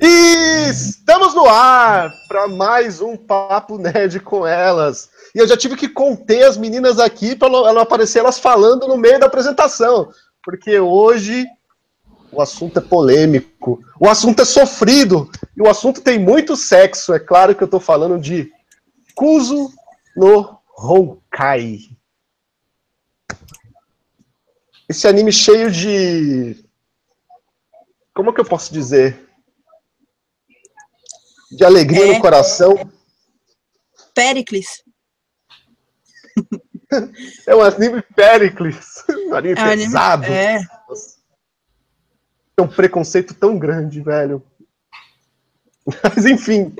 E estamos no ar para mais um Papo Nerd com elas. E eu já tive que conter as meninas aqui para não aparecer elas falando no meio da apresentação, porque hoje o assunto é polêmico, o assunto é sofrido e o assunto tem muito sexo. É claro que eu estou falando de Kuzo no Honkai. Esse anime cheio de. Como que eu posso dizer? De alegria é... no coração. Pericles. é um anime Pericles. Um anime é pesado. Anime... É. É um preconceito tão grande, velho. Mas enfim.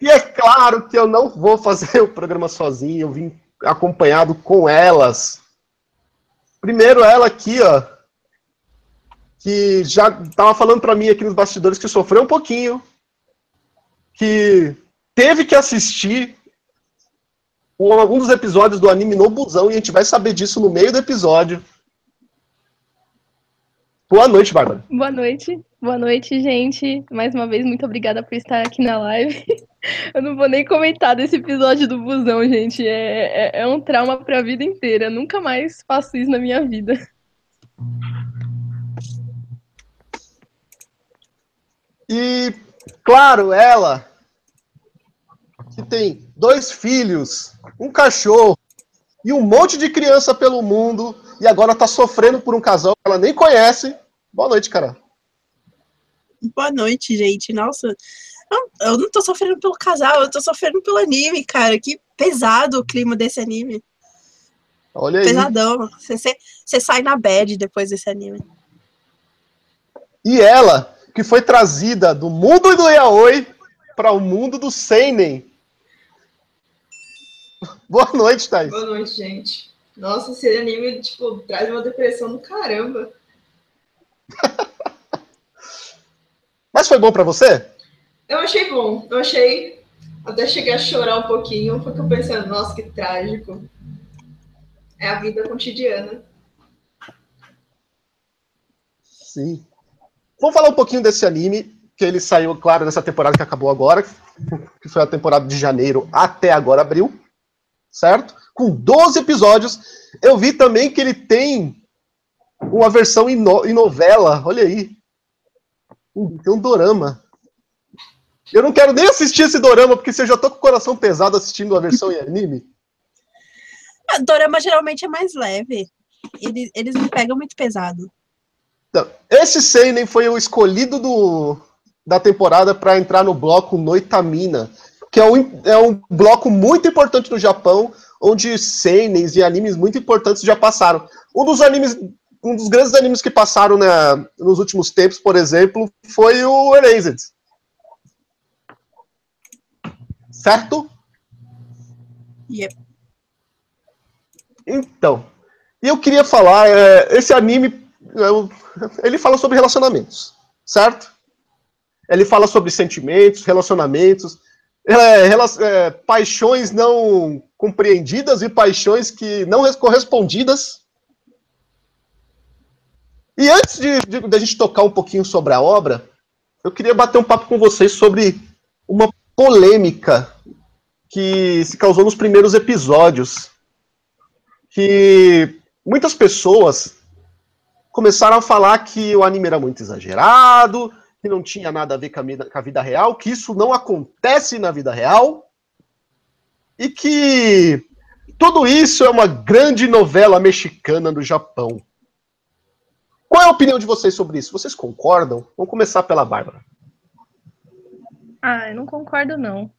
e é claro que eu não vou fazer o programa sozinho, eu vim acompanhado com elas. Primeiro ela aqui, ó, que já estava falando para mim aqui nos bastidores que sofreu um pouquinho, que teve que assistir algum dos episódios do anime no busão e a gente vai saber disso no meio do episódio. Boa noite, Bárbara. Boa noite. Boa noite, gente. Mais uma vez, muito obrigada por estar aqui na live. Eu não vou nem comentar desse episódio do busão, gente. É, é, é um trauma para a vida inteira. Eu nunca mais faço isso na minha vida. E, claro, ela, que tem dois filhos, um cachorro e um monte de criança pelo mundo, e agora tá sofrendo por um casal que ela nem conhece. Boa noite, cara. Boa noite, gente. Nossa, eu não tô sofrendo pelo casal, eu tô sofrendo pelo anime, cara. Que pesado o clima desse anime. Olha aí. Pesadão. Você sai na bad depois desse anime. E ela, que foi trazida do mundo do yaoi para o mundo do seinen. Boa noite, Thais. Boa noite, gente. Nossa, esse anime, tipo, traz uma depressão do caramba. Mas foi bom para você? Eu achei bom. Eu achei. Até cheguei a chorar um pouquinho, porque eu pensando, nossa, que trágico. É a vida cotidiana. Sim. Vamos falar um pouquinho desse anime, que ele saiu, claro, nessa temporada que acabou agora, que foi a temporada de janeiro até agora abril, certo? Com 12 episódios. Eu vi também que ele tem uma versão em, no, em novela, olha aí. Tem um dorama. Eu não quero nem assistir esse dorama, porque se eu já tô com o coração pesado assistindo a versão em anime. A dorama geralmente é mais leve. Eles, eles não pegam muito pesado. Esse Seinen foi o escolhido do, da temporada para entrar no bloco Noitamina, que é um, é um bloco muito importante no Japão, onde Seinens e animes muito importantes já passaram. Um dos animes um dos grandes animes que passaram né, nos últimos tempos, por exemplo, foi o Erased. Certo? Yep. Então, eu queria falar, é, esse anime, ele fala sobre relacionamentos, certo? Ele fala sobre sentimentos, relacionamentos, é, é, paixões não compreendidas e paixões que não correspondidas, e antes de, de, de, a gente tocar um pouquinho sobre a obra, eu queria bater um papo com vocês sobre uma polêmica que se causou nos primeiros episódios. Que muitas pessoas começaram a falar que o anime era muito exagerado, que não tinha nada a ver com a, vida, real, que isso não acontece na vida real, e que tudo isso é uma grande novela mexicana no Japão. Qual é a opinião de vocês sobre isso? Vocês concordam? Vamos começar pela Bárbara. Ah, eu não concordo, não.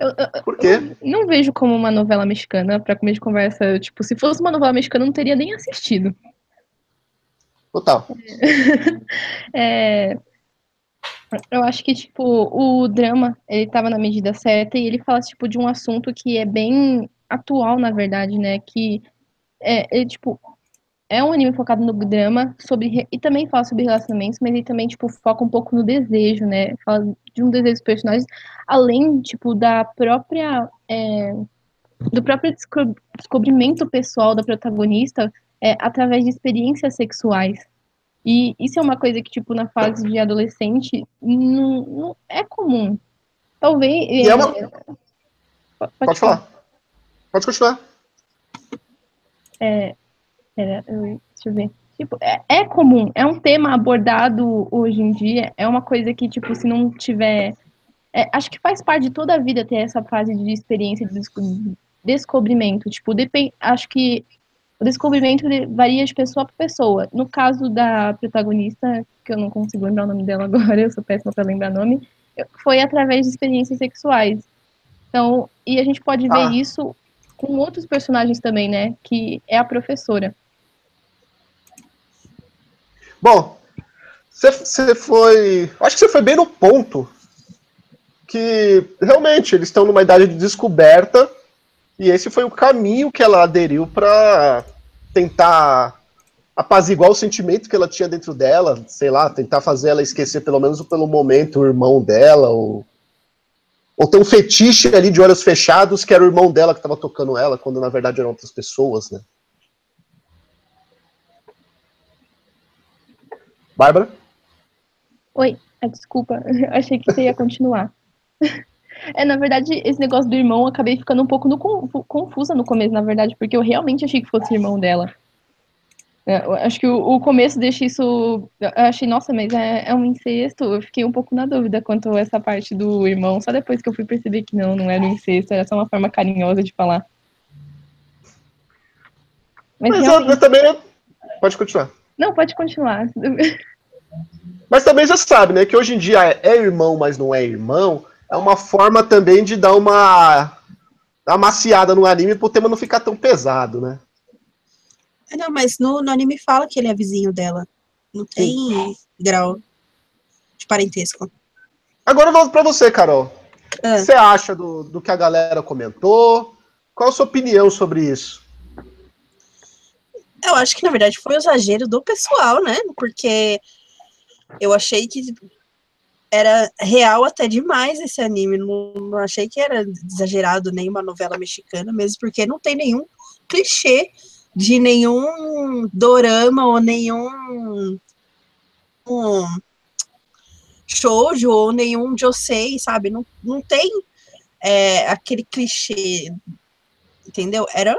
Eu, eu, Por quê? Eu não vejo como uma novela mexicana, para comer de conversa. Tipo, se fosse uma novela mexicana, eu não teria nem assistido. Total. É, eu acho que, tipo, o drama, ele tava na medida certa e ele fala, tipo, de um assunto que é bem atual, na verdade, né? Que, é, ele, tipo, é um anime focado no drama sobre e também fala sobre relacionamentos, mas ele também tipo foca um pouco no desejo, né? Fala de um desejo dos personagens, além tipo da própria é, do próprio descobrimento pessoal da protagonista é, através de experiências sexuais. E isso é uma coisa que, tipo, na fase de adolescente, não, não é comum. Talvez. E é uma... é- Pode, Pode falar. Pode continuar. É, eu, deixa eu ver. Tipo, é, é comum, é um tema abordado hoje em dia, é uma coisa que, tipo, se não tiver. é, acho que faz parte de toda a vida ter essa fase de experiência de desco- descobrimento. Tipo, depend, acho que o descobrimento de- varia de pessoa para pessoa. No caso da protagonista, que eu não consigo lembrar o nome dela agora, eu sou péssima para lembrar nome, foi através de experiências sexuais. Então, e a gente pode ver Ah. isso com outros personagens também, né? Que é a professora. Bom, você- foi. Acho que você foi bem no ponto. Que realmente eles estão numa idade de descoberta. E esse foi o caminho que ela aderiu para tentar apaziguar o sentimento que ela tinha dentro dela, sei lá, tentar fazer ela esquecer pelo menos pelo momento o irmão dela, ou, ou ter um fetiche ali de olhos fechados que era o irmão dela que estava tocando ela, quando na verdade eram outras pessoas, né? Bárbara? Oi, ah, desculpa, achei que você ia continuar. É, na verdade, esse negócio do irmão, eu acabei ficando um pouco no confu- confusa no começo, na verdade, porque eu realmente achei que fosse irmão dela. É, eu acho que o, o começo deixa isso. Eu achei, nossa, mas é, é um incesto. Eu fiquei um pouco na dúvida quanto a essa parte do irmão, só depois que eu fui perceber que não, não era um incesto, era só uma forma carinhosa de falar. Mas, Mas realmente- eu também. Pode continuar. Não, pode continuar. Mas também já sabe, né? Que hoje em dia é, é irmão, mas não é irmão. É uma forma também de dar uma amaciada no anime pro tema não ficar tão pesado, né? É, Não, mas no, no anime fala que ele é vizinho dela. Não tem grau de parentesco. Agora eu volto pra você, Carol. O Ah. que você acha do, do que a galera comentou? Qual a sua opinião sobre isso? Eu acho que, na verdade, foi o exagero do pessoal, né? Porque eu achei que era real até demais esse anime. Não, não achei que era exagerado nem uma novela mexicana, mesmo porque não tem nenhum clichê de nenhum dorama ou nenhum um, shoujo ou nenhum josei, sabe? Não, não tem é, aquele clichê, entendeu? Era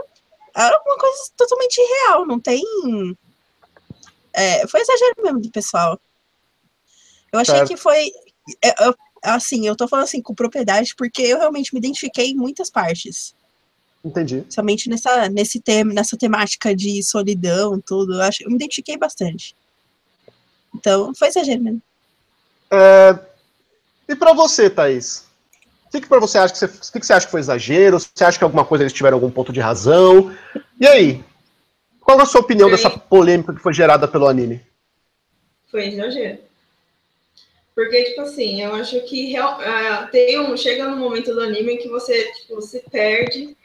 era uma coisa totalmente real, não tem. É, foi exagero mesmo do pessoal. Eu achei que foi. é, eu- assim, eu tô falando assim com propriedade, porque eu realmente me identifiquei em muitas partes. Entendi. Somente nessa, nesse tema, nessa temática de solidão, tudo. Eu, acho, eu me identifiquei bastante. Então, foi exagero mesmo. É, E pra você, Thaís? O que, que pra você acha que você, o que, que você acha que foi exagero? Você acha que alguma coisa eles tiveram algum ponto de razão? E aí? Qual é a sua opinião Sim. dessa polêmica que foi gerada pelo anime? Foi exagero. Porque, tipo assim, eu acho que real- ah, tem um, chega num momento do anime que você, tipo, se perde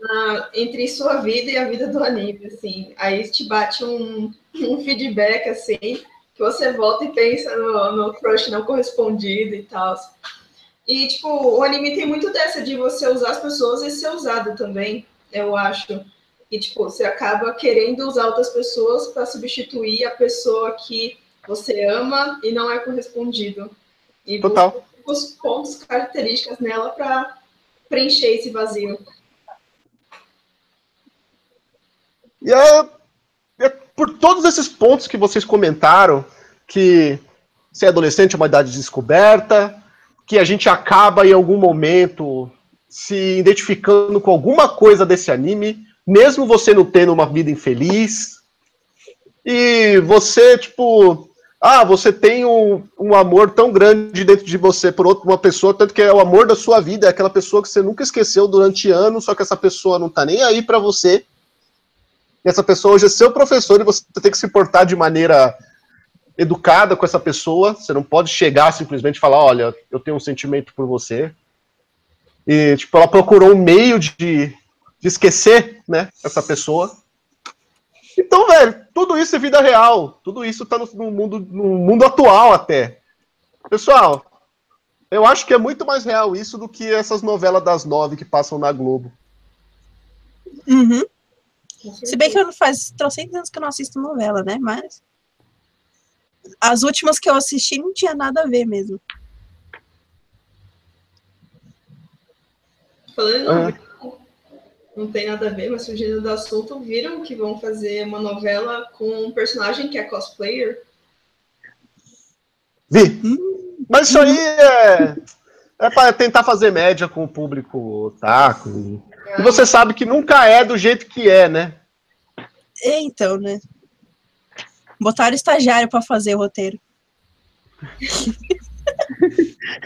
na- entre sua vida e a vida do anime, assim. Aí te bate um, um feedback, assim, que você volta e pensa no, no crush não correspondido e tal. E, tipo, o anime tem muito dessa de você usar as pessoas e ser usado também, eu acho. E, tipo, você acaba querendo usar outras pessoas para substituir a pessoa que você ama e não é correspondido. E Total. os pontos, características nela para preencher esse vazio. E é, é por todos esses pontos que vocês comentaram, que ser adolescente é uma idade de descoberta, que a gente acaba em algum momento se identificando com alguma coisa desse anime, mesmo você não tendo uma vida infeliz. E você, tipo, ah, você tem um, um amor tão grande dentro de você por outra, uma pessoa, tanto que é o amor da sua vida, é aquela pessoa que você nunca esqueceu durante anos, só que essa pessoa não tá nem aí pra você. E essa pessoa hoje é seu professor e você tem que se portar de maneira educada com essa pessoa. Você não pode chegar simplesmente e falar, olha, eu tenho um sentimento por você. E, tipo, ela procurou um meio de, de esquecer, né, essa pessoa. Então, velho, tudo isso é vida real. Tudo isso tá no, no mundo, no mundo atual até. Pessoal, eu acho que é muito mais real isso do que essas novelas das nove que passam na Globo. Uhum. Se bem que eu não faz trocentos anos que eu não assisto novela, né? Mas. As últimas que eu assisti não tinha nada a ver mesmo. Falando, Ah. não tem nada a ver, mas fugindo do assunto, viram que vão fazer uma novela com um personagem que é cosplayer? Vi. Mas isso aí é, é para tentar fazer média com o público otaku. E você sabe que nunca é do jeito que é, né? É, então, né? Botaram estagiário pra fazer o roteiro.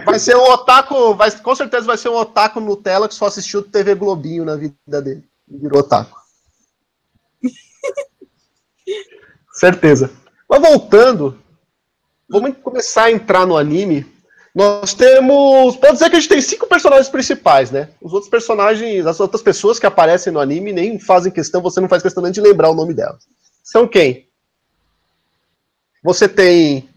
Vai ser um otaku, vai, com certeza vai ser um otaku Nutella que só assistiu TV Globinho na vida dele. E virou otaku. certeza. Mas voltando, vamos começar a entrar no anime. Nós temos. Pode dizer que a gente tem cinco personagens principais, né? Os outros personagens, as outras pessoas que aparecem no anime nem fazem questão, você não faz questão nem de lembrar o nome delas. São quem? Você tem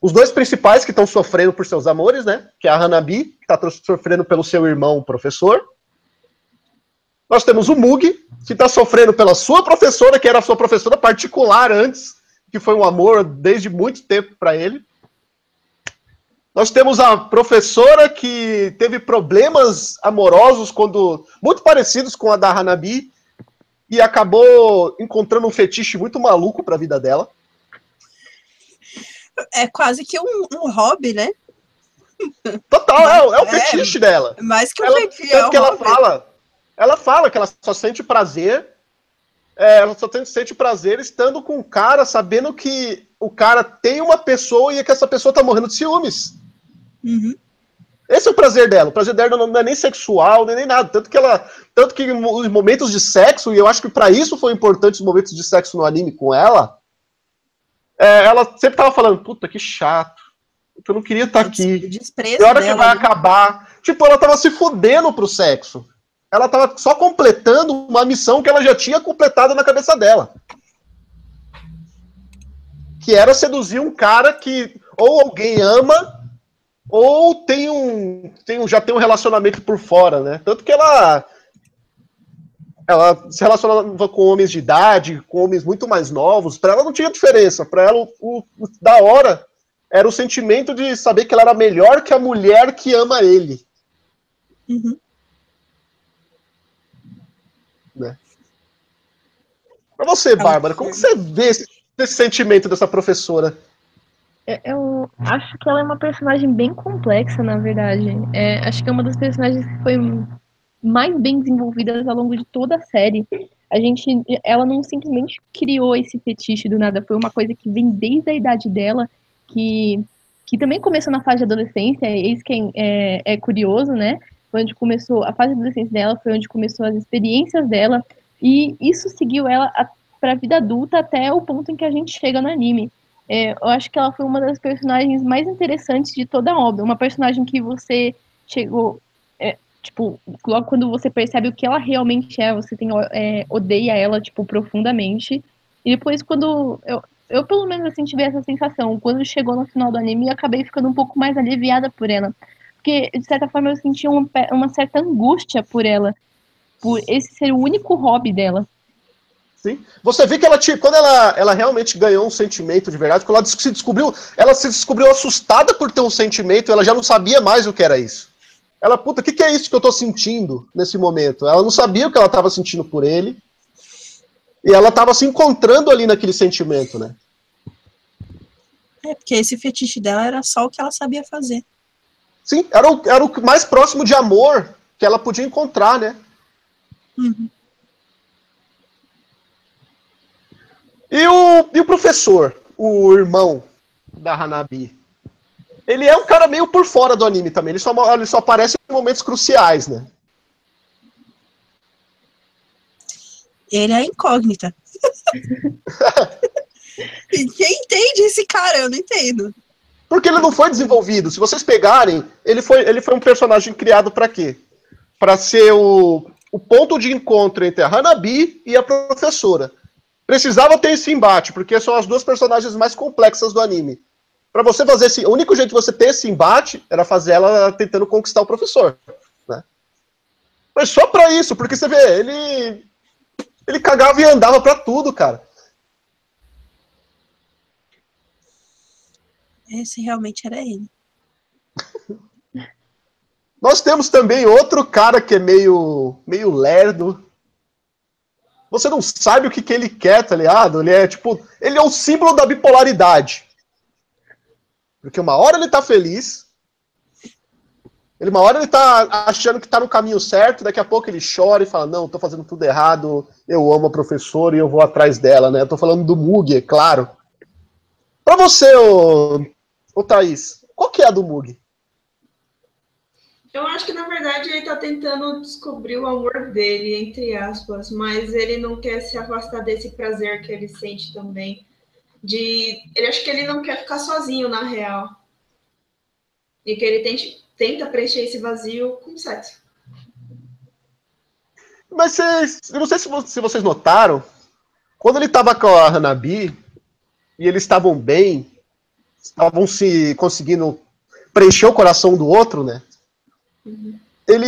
os dois principais que estão sofrendo por seus amores, né? Que é a Hanabi, que está sofrendo pelo seu irmão, o professor. Nós temos o Mugi, que está sofrendo pela sua professora, que era a sua professora particular antes, que foi um amor desde muito tempo para ele. Nós temos a professora que teve problemas amorosos quando muito parecidos com a da Hanabi e acabou encontrando um fetiche muito maluco para a vida dela. É quase que um, um hobby, né? Total, é, o- é o É. fetiche dela. Mais que um Ela, fetiche, é tanto um que ela hobby. fala, ela fala que ela só sente prazer, é, ela só tem- sente prazer estando com o cara, sabendo que o cara tem uma pessoa e que essa pessoa tá morrendo de ciúmes. Uhum. Esse é o prazer dela. O prazer dela não é nem sexual, nem, nem nada. Tanto que ela. Tanto que os momentos de sexo, e eu acho que pra isso foi importante os momentos de sexo no anime com ela. é, ela sempre tava falando, puta, que chato. Eu não queria estar O aqui. Que hora que vai né? acabar? Tipo, ela tava se fudendo pro sexo. Ela tava só completando uma missão que ela já tinha completado na cabeça dela. Que era seduzir um cara que ou alguém ama ou tem um, tem um já tem um relacionamento por fora, né? Tanto que ela ela se relacionava com homens de idade, com homens muito mais novos. Pra ela não tinha diferença. Pra ela o, o- o da hora era o sentimento de saber que ela era melhor que a mulher que ama ele. Uhum. Pra você, Bárbara, como você vê esse, esse sentimento dessa professora? Eu- Eu acho que ela é uma personagem bem complexa, na verdade. É, acho que é uma das personagens que foi mais bem desenvolvidas ao longo de toda a série. A gente, ela não simplesmente criou esse fetiche do nada, foi uma coisa que vem desde a idade dela, que, que também começou na fase de adolescência, eis quem é, é curioso, né? Foi onde começou a fase de adolescência dela, foi onde começou as experiências dela, e isso seguiu ela para a vida adulta até o ponto em que a gente chega no anime. É, eu acho que ela foi uma das personagens mais interessantes de toda a obra. Uma personagem que você chegou. é, tipo, logo quando você percebe o que ela realmente é, você tem, é, odeia ela, tipo, profundamente. E depois, quando. Eu, eu, pelo menos, assim, tive essa sensação. Quando chegou no final do anime, eu acabei ficando um pouco mais aliviada por ela. Porque, de certa forma, eu sentia uma, uma certa angústia por ela. Por esse ser o único hobby dela. Sim. Você vê que ela tinha, quando ela, ela realmente ganhou um sentimento de verdade, quando ela se descobriu, ela se descobriu assustada por ter um sentimento, ela já não sabia mais o que era isso. Ela, puta, o que, que é isso que eu tô sentindo nesse momento? Ela não sabia o que ela tava sentindo por ele. E ela tava se encontrando ali naquele sentimento, né? É, porque esse fetiche dela era só o que ela sabia fazer. Sim, era o, era o mais próximo de amor que ela podia encontrar, né? Uhum. E o, e o professor, o irmão da Hanabi? Ele é um cara meio por fora do anime também. Ele só, ele só aparece em momentos cruciais, né? Ele é incógnita. quem entende esse cara? Eu não entendo. Porque ele não foi desenvolvido. Se vocês pegarem, ele foi, ele foi um personagem criado para quê? Para ser o, o ponto de encontro entre a Hanabi e a professora. Precisava ter esse embate, porque são as duas personagens mais complexas do anime. Para você fazer esse. O único jeito de você ter esse embate era fazer ela tentando conquistar o professor. Né? Mas só pra isso, porque você vê, ele. Ele cagava e andava pra tudo, cara. Esse realmente era ele. Nós temos também outro cara que é meio, meio lerdo. Você não sabe o que, que ele quer, tá ligado? Ele é tipo. Ele é o símbolo da bipolaridade. Porque uma hora ele tá feliz. Ele, uma hora ele tá achando que tá no caminho certo, daqui a pouco ele chora e fala: Não, tô fazendo tudo errado, eu amo a professora e eu vou atrás dela, né? Eu tô falando do Mug, é claro. Pra você, ô, ô Thaís, qual que é a do Mug? Eu acho que, na verdade, ele tá tentando descobrir o amor dele, entre aspas, mas ele não quer se afastar desse prazer que ele sente também. De. Ele acha que ele não quer ficar sozinho, na real. E que ele tente, tenta preencher esse vazio com sexo. Mas vocês, eu não sei se, vo- se vocês notaram, quando ele tava com a Hanabi, e eles estavam bem, estavam se conseguindo preencher o coração do outro, né? Ele,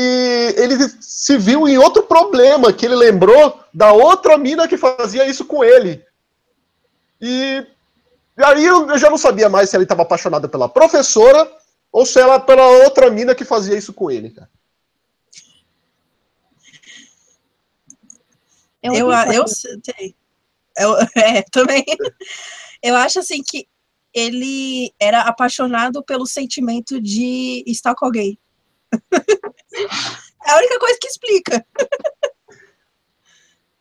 ele se viu em outro problema, que ele lembrou da outra mina que fazia isso com ele. E, e aí eu, eu já não sabia mais se ele estava apaixonado pela professora ou se ela pela outra mina que fazia isso com ele, cara. Eu, eu, coisa. sei. eu, é, também. Eu acho assim que ele era apaixonado pelo sentimento de estar com alguém. É a única coisa que explica.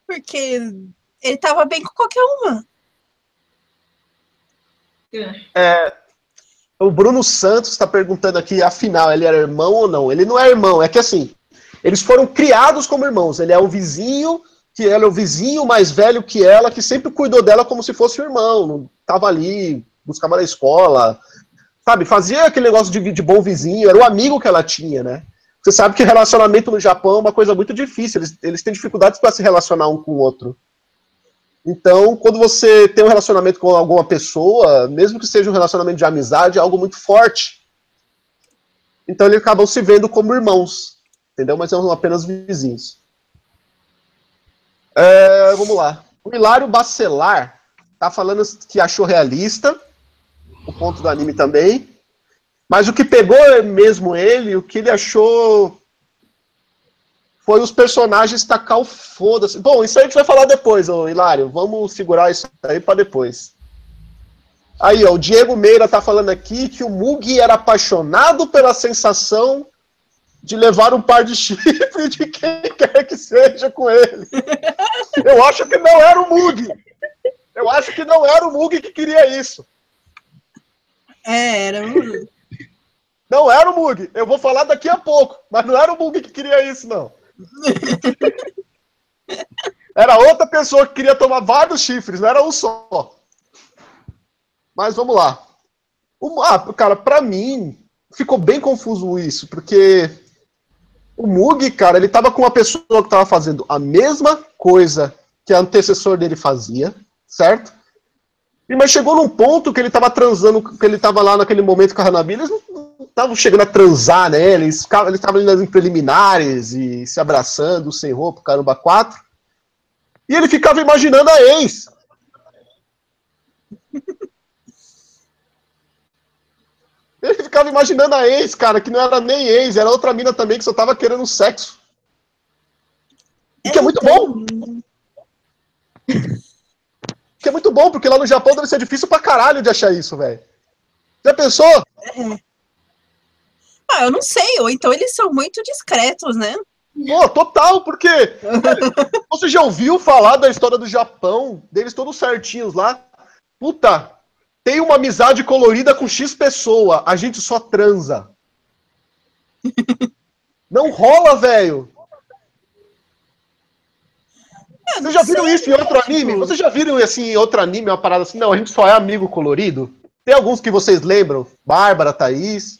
Porque ele tava bem com qualquer uma. É. O Bruno Santos está perguntando aqui, afinal, ele era irmão ou não? Ele não é irmão, é que assim, eles foram criados como irmãos. Ele é o vizinho, que ela é o vizinho mais velho que ela, que sempre cuidou dela como se fosse o irmão. Não tava ali, buscava na escola, sabe? Fazia aquele negócio de, de bom vizinho, era o amigo que ela tinha, né? Você sabe que relacionamento no Japão é uma coisa muito difícil, eles, eles têm dificuldades para se relacionar um com o outro. Então, quando você tem um relacionamento com alguma pessoa, mesmo que seja um relacionamento de amizade, é algo muito forte. Então, eles acabam se vendo como irmãos, entendeu? Mas são apenas vizinhos. É, vamos lá. O Hilário Bacelar tá falando que achou realista, o ponto do anime também. Mas o que pegou mesmo ele, o que ele achou foi os personagens tacar o foda-se. Bom, isso aí a gente vai falar depois, ô Hilário. Vamos segurar isso aí pra depois. Aí, ó, o Diego Meira tá falando aqui que o Mugi era apaixonado pela sensação de levar um par de chifre de quem quer que seja com ele. Eu acho que não era o Mugi. Eu acho que não era o Mugi que queria isso. É, era um... Não era o Mug. Eu vou falar daqui a pouco. Mas não era o Mug que queria isso, não. Era outra pessoa que queria tomar vários chifres, não era um só. Mas vamos lá. O, ah, cara, pra mim, ficou bem confuso isso, porque o Mug, cara, ele tava com uma pessoa que tava fazendo a mesma coisa que a antecessor dele fazia, certo? E, mas chegou num ponto que ele tava transando, que ele tava lá naquele momento com a Hanabi, eles não estavam chegando a transar, né? Eles estavam eles estavam ali nas preliminares e se abraçando, sem roupa, caramba, quatro. E ele ficava imaginando a ex. Ele ficava imaginando a ex, cara, que não era nem ex, era outra mina também que só tava querendo sexo. E que é muito bom. Que é muito bom, porque lá no Japão deve ser difícil pra caralho de achar isso, velho. Já pensou? Ah, eu não sei, ou então eles são muito discretos, né? Pô, total, porque velho, você já ouviu falar da história do Japão, deles todos certinhos lá? Puta, tem uma amizade colorida com X pessoa, a gente só transa. Não rola, velho. Eu não Vocês já viram isso em outro anime? Vocês já viram assim em outro anime, uma parada assim? Não, a gente só é amigo colorido? Tem alguns que vocês lembram? Bárbara, Thaís.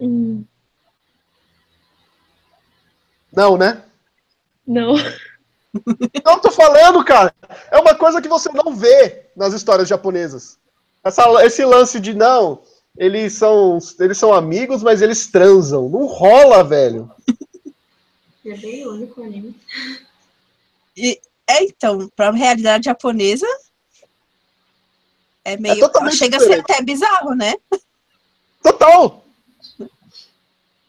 Hum, Não, né? não. Não tô falando, cara. É uma coisa que você não vê nas histórias japonesas. Essa, esse lance de não, eles são, eles são amigos, mas eles transam. Não rola, velho. É bem único o anime. E, é, então, pra realidade japonesa, É meio. totalmente chega a ser diferente. até bizarro, né? Total!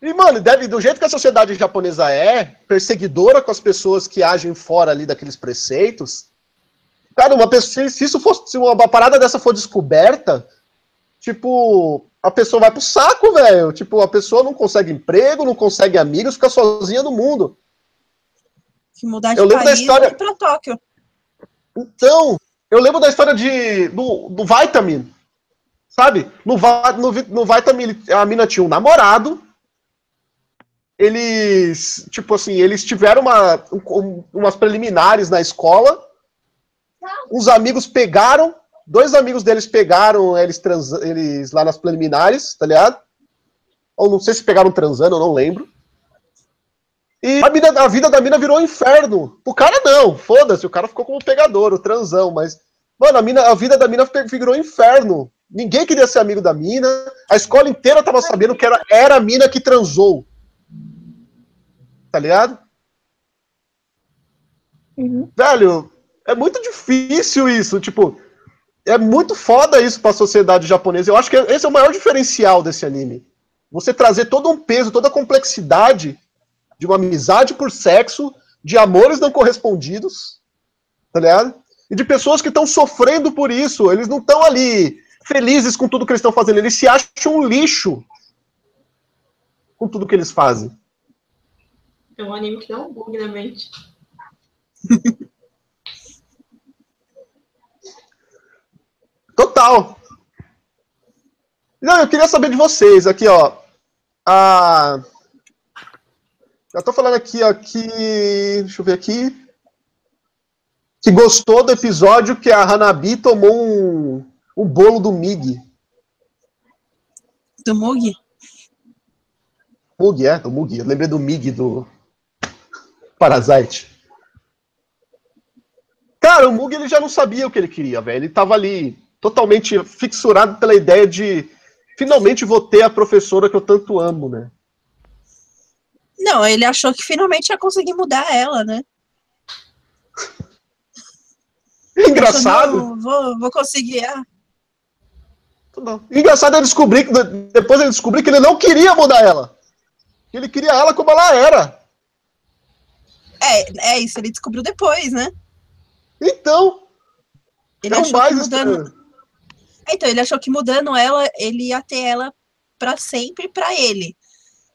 E, mano, deve, do jeito que a sociedade japonesa é, perseguidora com as pessoas que agem fora ali daqueles preceitos, cara, uma pessoa, se isso fosse, se uma parada dessa for descoberta, tipo, a pessoa vai pro saco, velho. Tipo, a pessoa não consegue emprego, não consegue amigos, fica sozinha no mundo. Que mudar de Eu lembro da país história- e ir pra Tóquio. Então, eu lembro da história de, do, do Vitamin. Sabe? No, no, no Vitamin, a mina tinha um namorado. Eles, tipo assim, eles tiveram uma, um- umas preliminares na escola. Uns amigos pegaram, dois amigos deles pegaram eles, trans, eles lá nas preliminares, tá ligado? Ou não sei se pegaram transando, eu não lembro. E a, mina- a vida da mina virou um inferno. O cara não, foda-se, o cara ficou como pegador, o transão, mas. Mano, a, mina, a vida da mina virou um inferno. Ninguém queria ser amigo da mina. A escola inteira tava sabendo que era, era a mina que transou. Tá ligado? Uhum. Velho, é muito difícil isso. Tipo, é muito foda isso pra sociedade japonesa. Eu acho que esse é o maior diferencial desse anime. Você trazer todo um peso, toda a complexidade de uma amizade por sexo, de amores não correspondidos, tá ligado? E de pessoas que estão sofrendo por isso. Eles não estão ali felizes com tudo que eles estão fazendo. Eles se acham um lixo com tudo que eles fazem. É um anime que dá um bug na mente. Total. Não, eu queria saber de vocês aqui, ó. A... Eu tô falando aqui, ó, que. Deixa eu ver aqui. Que gostou do episódio que a Hanabi tomou um, um bolo do Mig. Do Mug? Mug, é? Do Mug. Eu lembrei do Mig do Parasite. Cara, o Mug ele já não sabia o que ele queria, velho. Ele tava ali totalmente fixurado pela ideia de finalmente vou ter a professora que eu tanto amo, né? Não, ele achou que finalmente ia conseguir mudar ela, né? Engraçado. Achou, não, vou, vou conseguir. Ah. Engraçado é descobrir que depois ele descobrir que ele não queria mudar ela. Que ele queria ela como ela era. é, é isso, ele descobriu depois, né? Então, Ele é achou que mais mudando. Então, ele achou que mudando ela, ele ia ter ela pra sempre pra ele.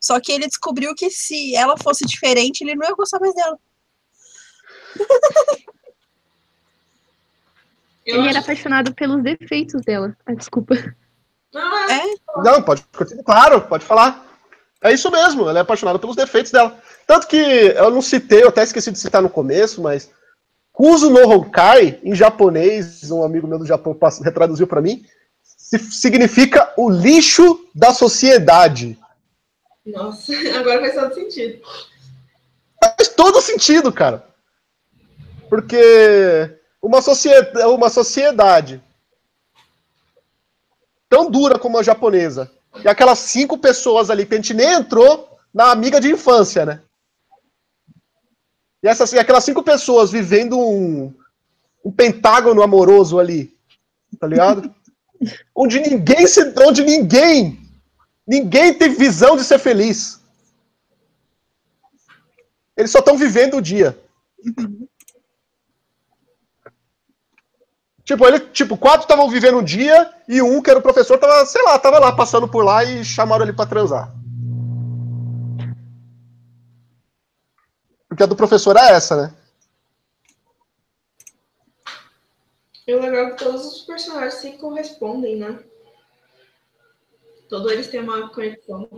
Só que ele descobriu que se ela fosse diferente, ele não ia gostar mais dela. Eu Ele acho era apaixonado pelos defeitos dela. Ah, desculpa. Não, é. É, Não, pode continuar. Claro, pode falar. É isso mesmo, ela é apaixonada pelos defeitos dela. Tanto que eu não citei, eu até esqueci de citar no começo, mas Kuzu no Honkai, em japonês, um amigo meu do Japão retraduziu pra mim, si- significa o lixo da sociedade. Nossa, agora faz todo sentido. Faz todo sentido, cara. Porque uma, socie- uma sociedade tão dura como a japonesa, e aquelas cinco pessoas ali que a gente nem entrou na amiga de infância, né? E, essas, aquelas cinco pessoas vivendo um, um pentágono amoroso ali, tá ligado? onde ninguém se, onde ninguém, ninguém tem visão de ser feliz. Eles só estão vivendo o dia. Tipo, ele, tipo, quatro estavam vivendo um dia e um, que era o professor, tava, sei lá, tava lá passando por lá e chamaram ele pra transar. Porque a do professor é essa, né? E o legal é que todos os personagens se correspondem, né? Todos eles têm uma conexão.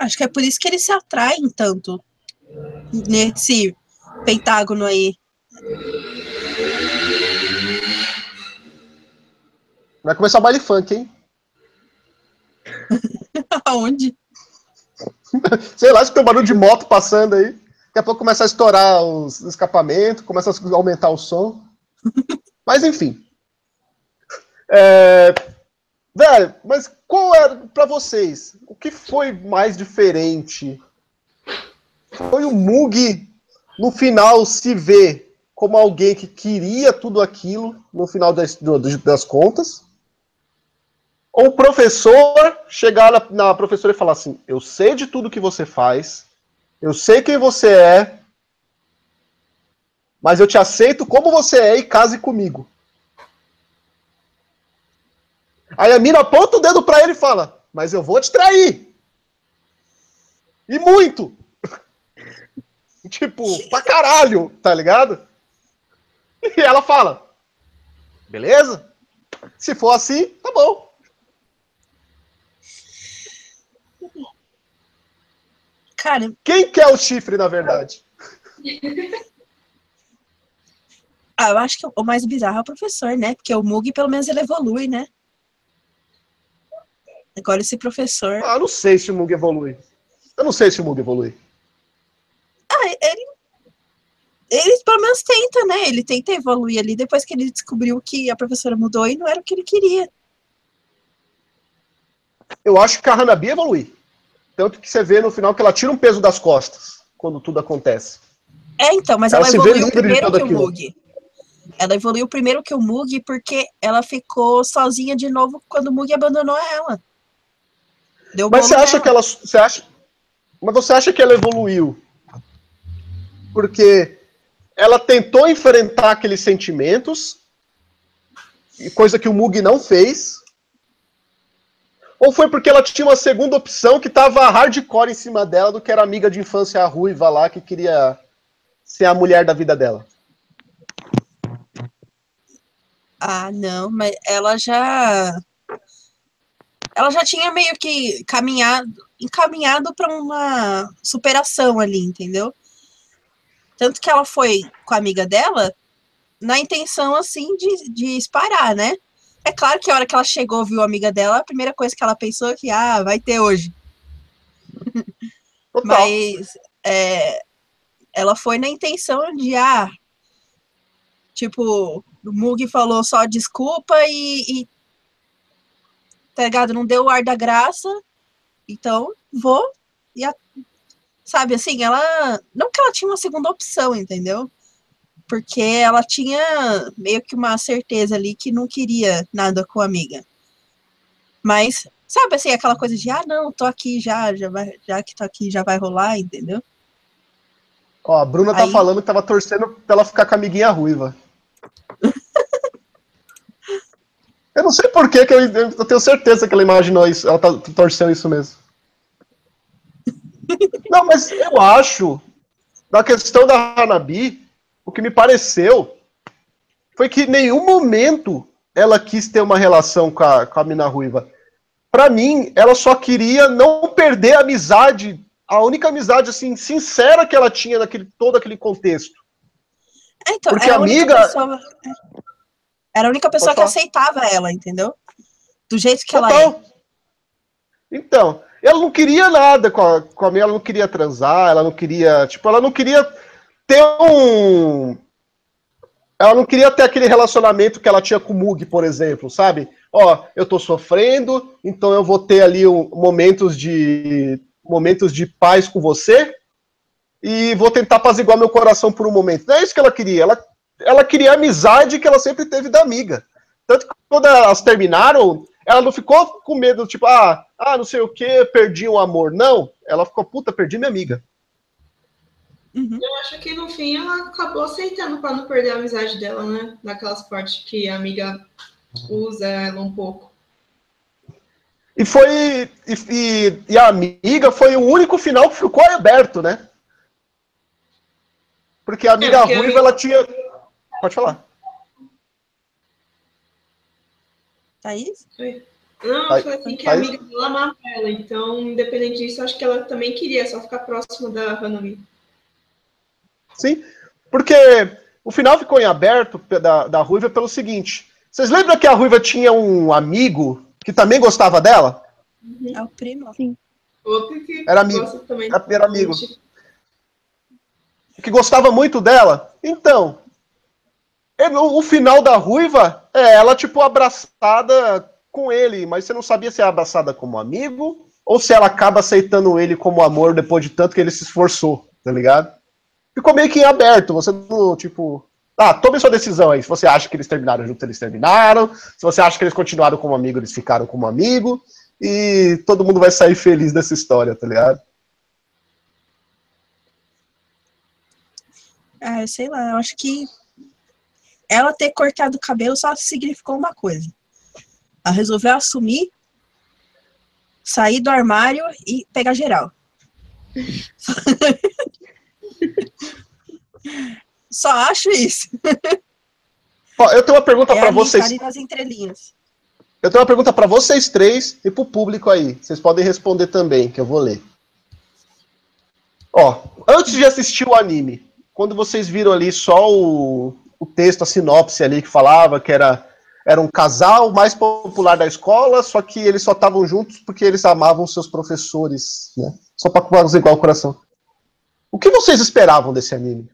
acho que é por isso que eles se atraem tanto nesse pentágono aí. Vai começar o baile funk, hein? Aonde? Sei lá, se tem um barulho de moto passando aí. Daqui a pouco começa a estourar os escapamentos, começa a aumentar o som. Mas enfim. É... Velho, mas qual era pra vocês? O que foi mais diferente? Foi o Mug no final se ver como alguém que queria tudo aquilo no final das, das contas. Ou o professor chegar na, na professora e falar assim: Eu sei de tudo que você faz, eu sei quem você é, mas eu te aceito como você é e case comigo. Aí a mina aponta o dedo para ele e fala: Mas eu vou te trair. E muito. tipo, pra caralho, tá ligado? E ela fala: Beleza? Se for assim, tá bom. Cara, Quem quer o chifre, na verdade? ah, eu acho que o mais bizarro é o professor, né? Porque o Mug, pelo menos, ele evolui, né? Agora esse professor. Ah, eu não sei se o Mug evolui. Eu não sei se o Mug evolui. Ah, ele. Ele pelo menos tenta, né? Ele tenta evoluir ali depois que ele descobriu que a professora mudou e não era o que ele queria. Eu acho que a Hanabi evolui. Tanto que você vê no final que ela tira um peso das costas quando tudo acontece. É, então, mas Ela ela, evoluiu primeiro que o. Mug. Ela evoluiu primeiro que o Mug porque ela ficou sozinha de novo quando o Mug abandonou ela. Deu Mas você acha que ela. Você acha, mas você acha que ela evoluiu? Porque ela tentou enfrentar aqueles sentimentos, coisa que o Mug não fez. Ou foi porque ela tinha uma segunda opção que tava hardcore em cima dela do que era amiga de infância ruiva lá que queria ser a mulher da vida dela? Ah, não, mas ela já. Ela já tinha meio que caminhado, encaminhado para uma superação ali, entendeu? Tanto que ela foi com a amiga dela na intenção, assim, de, de esparar, né? É claro que a hora que ela chegou, viu a amiga dela, a primeira coisa que ela pensou é que, ah, vai ter hoje. Total. Mas é, ela foi na intenção de, ah, tipo, o Mug falou só desculpa e, e tá ligado? Não deu o ar da graça, então vou e a- sabe assim, ela não que ela tinha uma segunda opção, entendeu? Porque ela tinha meio que uma certeza ali que não queria nada com a amiga. Mas sabe assim, aquela coisa de ah, não, tô aqui já, já vai, já que tô aqui já vai rolar, entendeu? Ó, a Bruna tá Aí- falando que tava torcendo pra ela ficar com a amiguinha ruiva. eu não sei por que, que eu, eu tenho certeza que ela imaginou isso. Ela tá torcendo isso mesmo. Não, mas eu acho, na questão da Hanabi, o que me pareceu foi que em nenhum momento ela quis ter uma relação com a, com a mina ruiva. Pra mim, ela só queria não perder a amizade, a única amizade assim sincera que ela tinha naquele todo aquele contexto. É, então, Porque era a a amiga- pessoa- era a única pessoa que aceitava ela, entendeu? Do jeito que ela é. Total. Então, ela não queria nada com a, com a minha, ela não queria transar, ela não queria, tipo, ela não queria ter um ela não queria ter aquele relacionamento que ela tinha com o Mug, por exemplo, sabe? Ó, eu tô sofrendo, então eu vou ter ali um- momentos de momentos de paz com você e vou tentar apaziguar meu coração por um momento. Não é isso que ela queria. Ela, ela queria a amizade que ela sempre teve da amiga. Tanto que quando elas terminaram, ela não ficou com medo, tipo, ah, ah, não sei o que, perdi um amor. Não, ela ficou, puta, perdi minha amiga. Uhum. Eu acho que no fim ela acabou aceitando para não perder a amizade dela, né? Naquelas partes que a amiga usa ela um pouco. E foi. E, e- e a amiga foi o único final que ficou aberto, né? Porque a amiga porque a ruiva, amiga- ela tinha. Pode falar. Thaís? Não, Aí- foi assim que a amiga dela amava ela. Então, independente disso, acho que ela também queria só ficar próxima da Hanami. Sim. Porque o final ficou em aberto da, da ruiva pelo seguinte. Vocês lembram que a ruiva tinha um amigo que também gostava dela? É o primo. Outro que Era amigo. gosta também. Era- era amigo. que gostava muito dela. Então, ele- o, o final da ruiva é ela, tipo, abraçada com ele, mas você não sabia se é abraçada como amigo ou se ela acaba aceitando ele como amor depois de tanto que ele se esforçou, tá ligado? Ficou meio que em aberto, você não, tipo. Ah, tome sua decisão aí. Se você acha que eles terminaram juntos, eles terminaram. Se você acha que eles continuaram como amigo, eles ficaram como amigo. E todo mundo vai sair feliz dessa história, tá ligado? Ah, sei lá, eu acho que ela ter cortado o cabelo só significou uma coisa. Ela resolveu assumir, sair do armário e pegar geral. Só acho isso. Ó, eu tenho uma pergunta É ali, vocês. nas entrelinhas. Eu tenho uma pergunta pra vocês três e pro público aí. Vocês podem responder também, que eu vou ler. Ó, antes de assistir o anime, quando vocês viram ali só o, o texto, a sinopse ali que falava que era, era um casal mais popular da escola, só que eles só estavam juntos porque eles amavam seus professores, né? Só fazer igual o coração. O que vocês esperavam desse anime?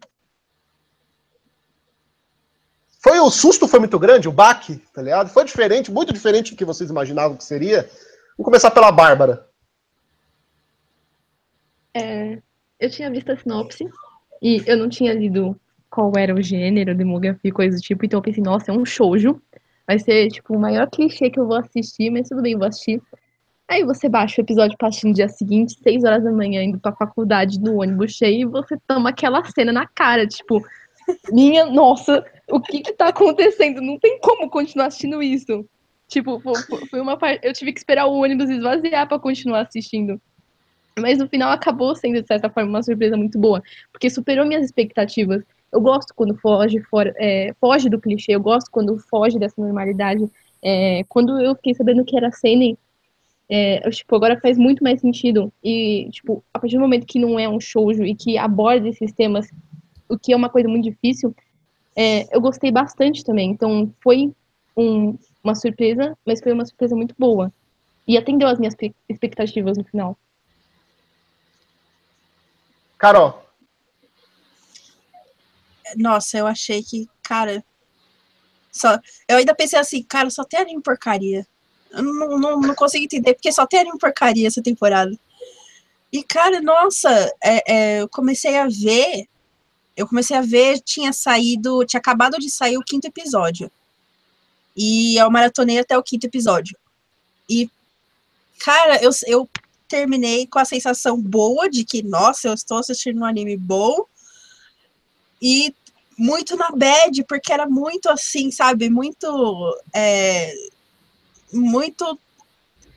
Foi o susto foi muito grande, o baque, tá ligado? Foi diferente, muito diferente do que vocês imaginavam que seria. Vamos começar pela Bárbara. É, eu tinha visto a sinopse e eu não tinha lido qual era o gênero, demografia, coisa do tipo, então eu pensei, nossa, é um shoujo. Vai ser, tipo, o maior clichê que eu vou assistir, mas tudo bem, vou assistir. Aí você baixa o episódio assistir no dia seguinte, 6 horas da manhã, indo pra faculdade no ônibus cheio, e você toma aquela cena na cara, tipo, minha, nossa, o que que tá acontecendo? Não tem como continuar assistindo isso. Tipo, fo- fo- foi uma parte. Eu tive que esperar o ônibus esvaziar pra continuar assistindo. Mas no final acabou sendo, de certa forma, uma surpresa muito boa. Porque superou minhas expectativas. Eu gosto quando foge, fora, é, foge do clichê, eu gosto quando foge dessa normalidade. É, quando eu fiquei sabendo que era Seinen, é, tipo, agora faz muito mais sentido. E, tipo, a partir do momento que não é um shoujo e que aborda esses temas, o que é uma coisa muito difícil, é, eu gostei bastante também. Então, foi um- uma surpresa, mas foi uma surpresa muito boa. E atendeu as minhas pe- expectativas no final. Carol. Nossa, eu achei que, cara. Só, eu ainda pensei assim, cara, só tem anime porcaria. Não, não, não consigo entender, porque só tem anime porcaria essa temporada. E, cara, nossa, é, é, eu comecei a ver. Eu comecei a ver, tinha saído. Tinha acabado de sair o quinto episódio. E eu maratonei até o quinto episódio. E, cara, eu, eu terminei com a sensação boa de que, nossa, eu estou assistindo um anime bom. E muito na bad, porque era muito assim, sabe? Muito. é, muito.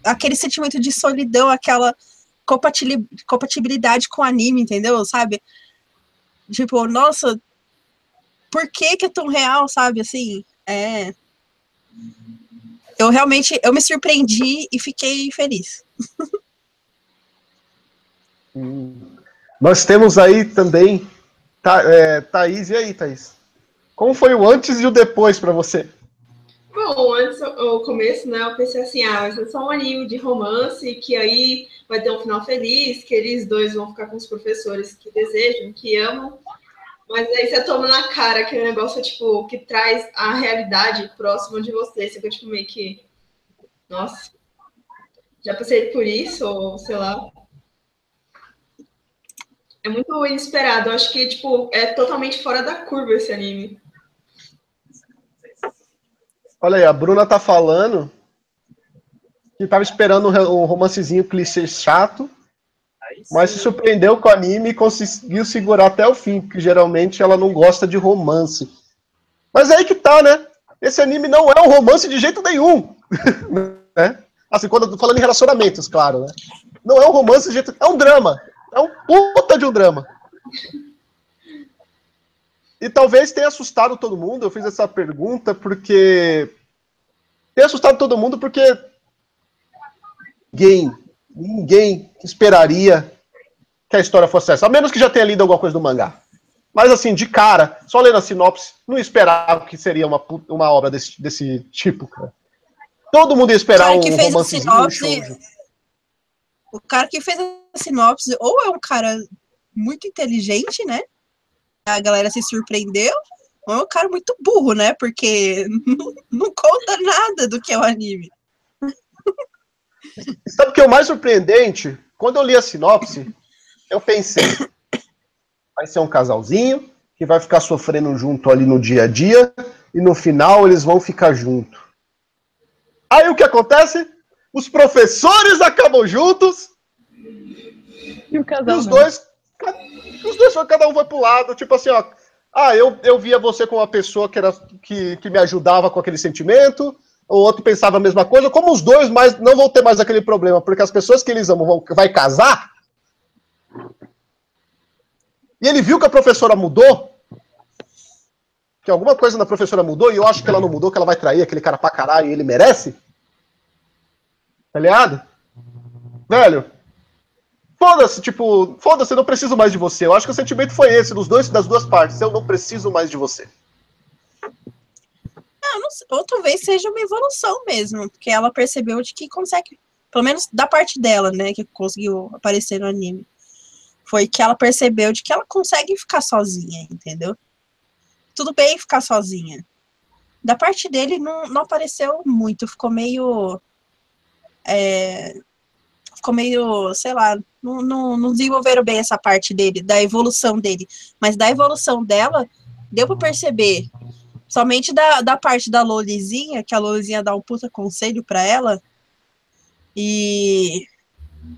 Aquele sentimento de solidão, aquela compatibilidade com anime, entendeu? Sabe? Tipo, nossa, por que que é tão real, sabe? Assim, é. Eu realmente, eu me surpreendi e fiquei feliz. Nós temos aí também Tha é, Thaís, e aí, Thaís? Como foi o antes e o depois pra você? Bom, antes, o começo, né, eu pensei assim, ah, vai ser só um anime de romance, que aí vai ter um final feliz, que eles dois vão ficar com os professores que desejam, que amam. Mas aí você toma na cara que o negócio, tipo, que traz a realidade próxima de você. Você fica, tipo, meio que, nossa, já passei por isso, ou sei lá. É muito inesperado. Eu acho que, tipo, é totalmente fora da curva esse anime. Olha aí, a Bruna tá falando que tava esperando um romancezinho clichê chato, mas se surpreendeu com o anime e conseguiu segurar até o fim, porque geralmente ela não gosta de romance. Mas é aí que tá, né? Esse anime não é um romance de jeito nenhum. né? Assim, quando eu tô falando em relacionamentos, claro, né? Não é um romance de jeito. É um drama. É um puta de um drama. E talvez tenha assustado todo mundo. Eu fiz essa pergunta porque. Tem assustado todo mundo porque. Ninguém, ninguém esperaria que a história fosse essa. A menos que já tenha lido alguma coisa do mangá. Mas assim, de cara, só lendo a sinopse, não esperava que seria uma, uma obra desse, desse tipo, cara. Todo mundo ia esperar cara um que fez a um sinopse, o cara que fez a sinopse, ou é um cara muito inteligente, né? A galera se surpreendeu, é um cara muito burro, né? Porque não, não conta nada do que é o anime. Sabe o que é o mais surpreendente? Quando eu li a sinopse, eu pensei, vai ser um casalzinho, que vai ficar sofrendo junto ali no dia a dia, e no final eles vão ficar junto. Aí o que acontece? Os professores acabam juntos. E o casal. E os não. dois. Os dois, cada um vai pro lado, tipo assim, ó. Ah, eu, eu via você como uma pessoa que, era, que, que me ajudava com aquele sentimento, o outro pensava a mesma coisa. Como os dois mais, não vão ter mais aquele problema, porque as pessoas que eles amam vão vai casar. E ele viu que a professora mudou. Que alguma coisa na professora mudou, e eu acho que ela não mudou, que ela vai trair aquele cara pra caralho e ele merece. Tá ligado? Velho, Foda-se, tipo, foda-se, eu não preciso mais de você. Eu acho que o sentimento foi esse, dos dois, das duas partes. Eu não preciso mais de você. Não sei, ou talvez seja uma evolução mesmo, porque ela percebeu de que consegue, pelo menos da parte dela, né, que conseguiu aparecer no anime, foi que ela percebeu de que ela consegue ficar sozinha, entendeu? Tudo bem ficar sozinha. Da parte dele não, não apareceu muito, ficou meio. é, ficou meio, sei lá, não, não, não desenvolveram bem essa parte dele, da evolução dele. Mas da evolução dela, deu pra perceber. Somente da, da parte da Lolizinha, que a Lolizinha dá um puta conselho pra ela. E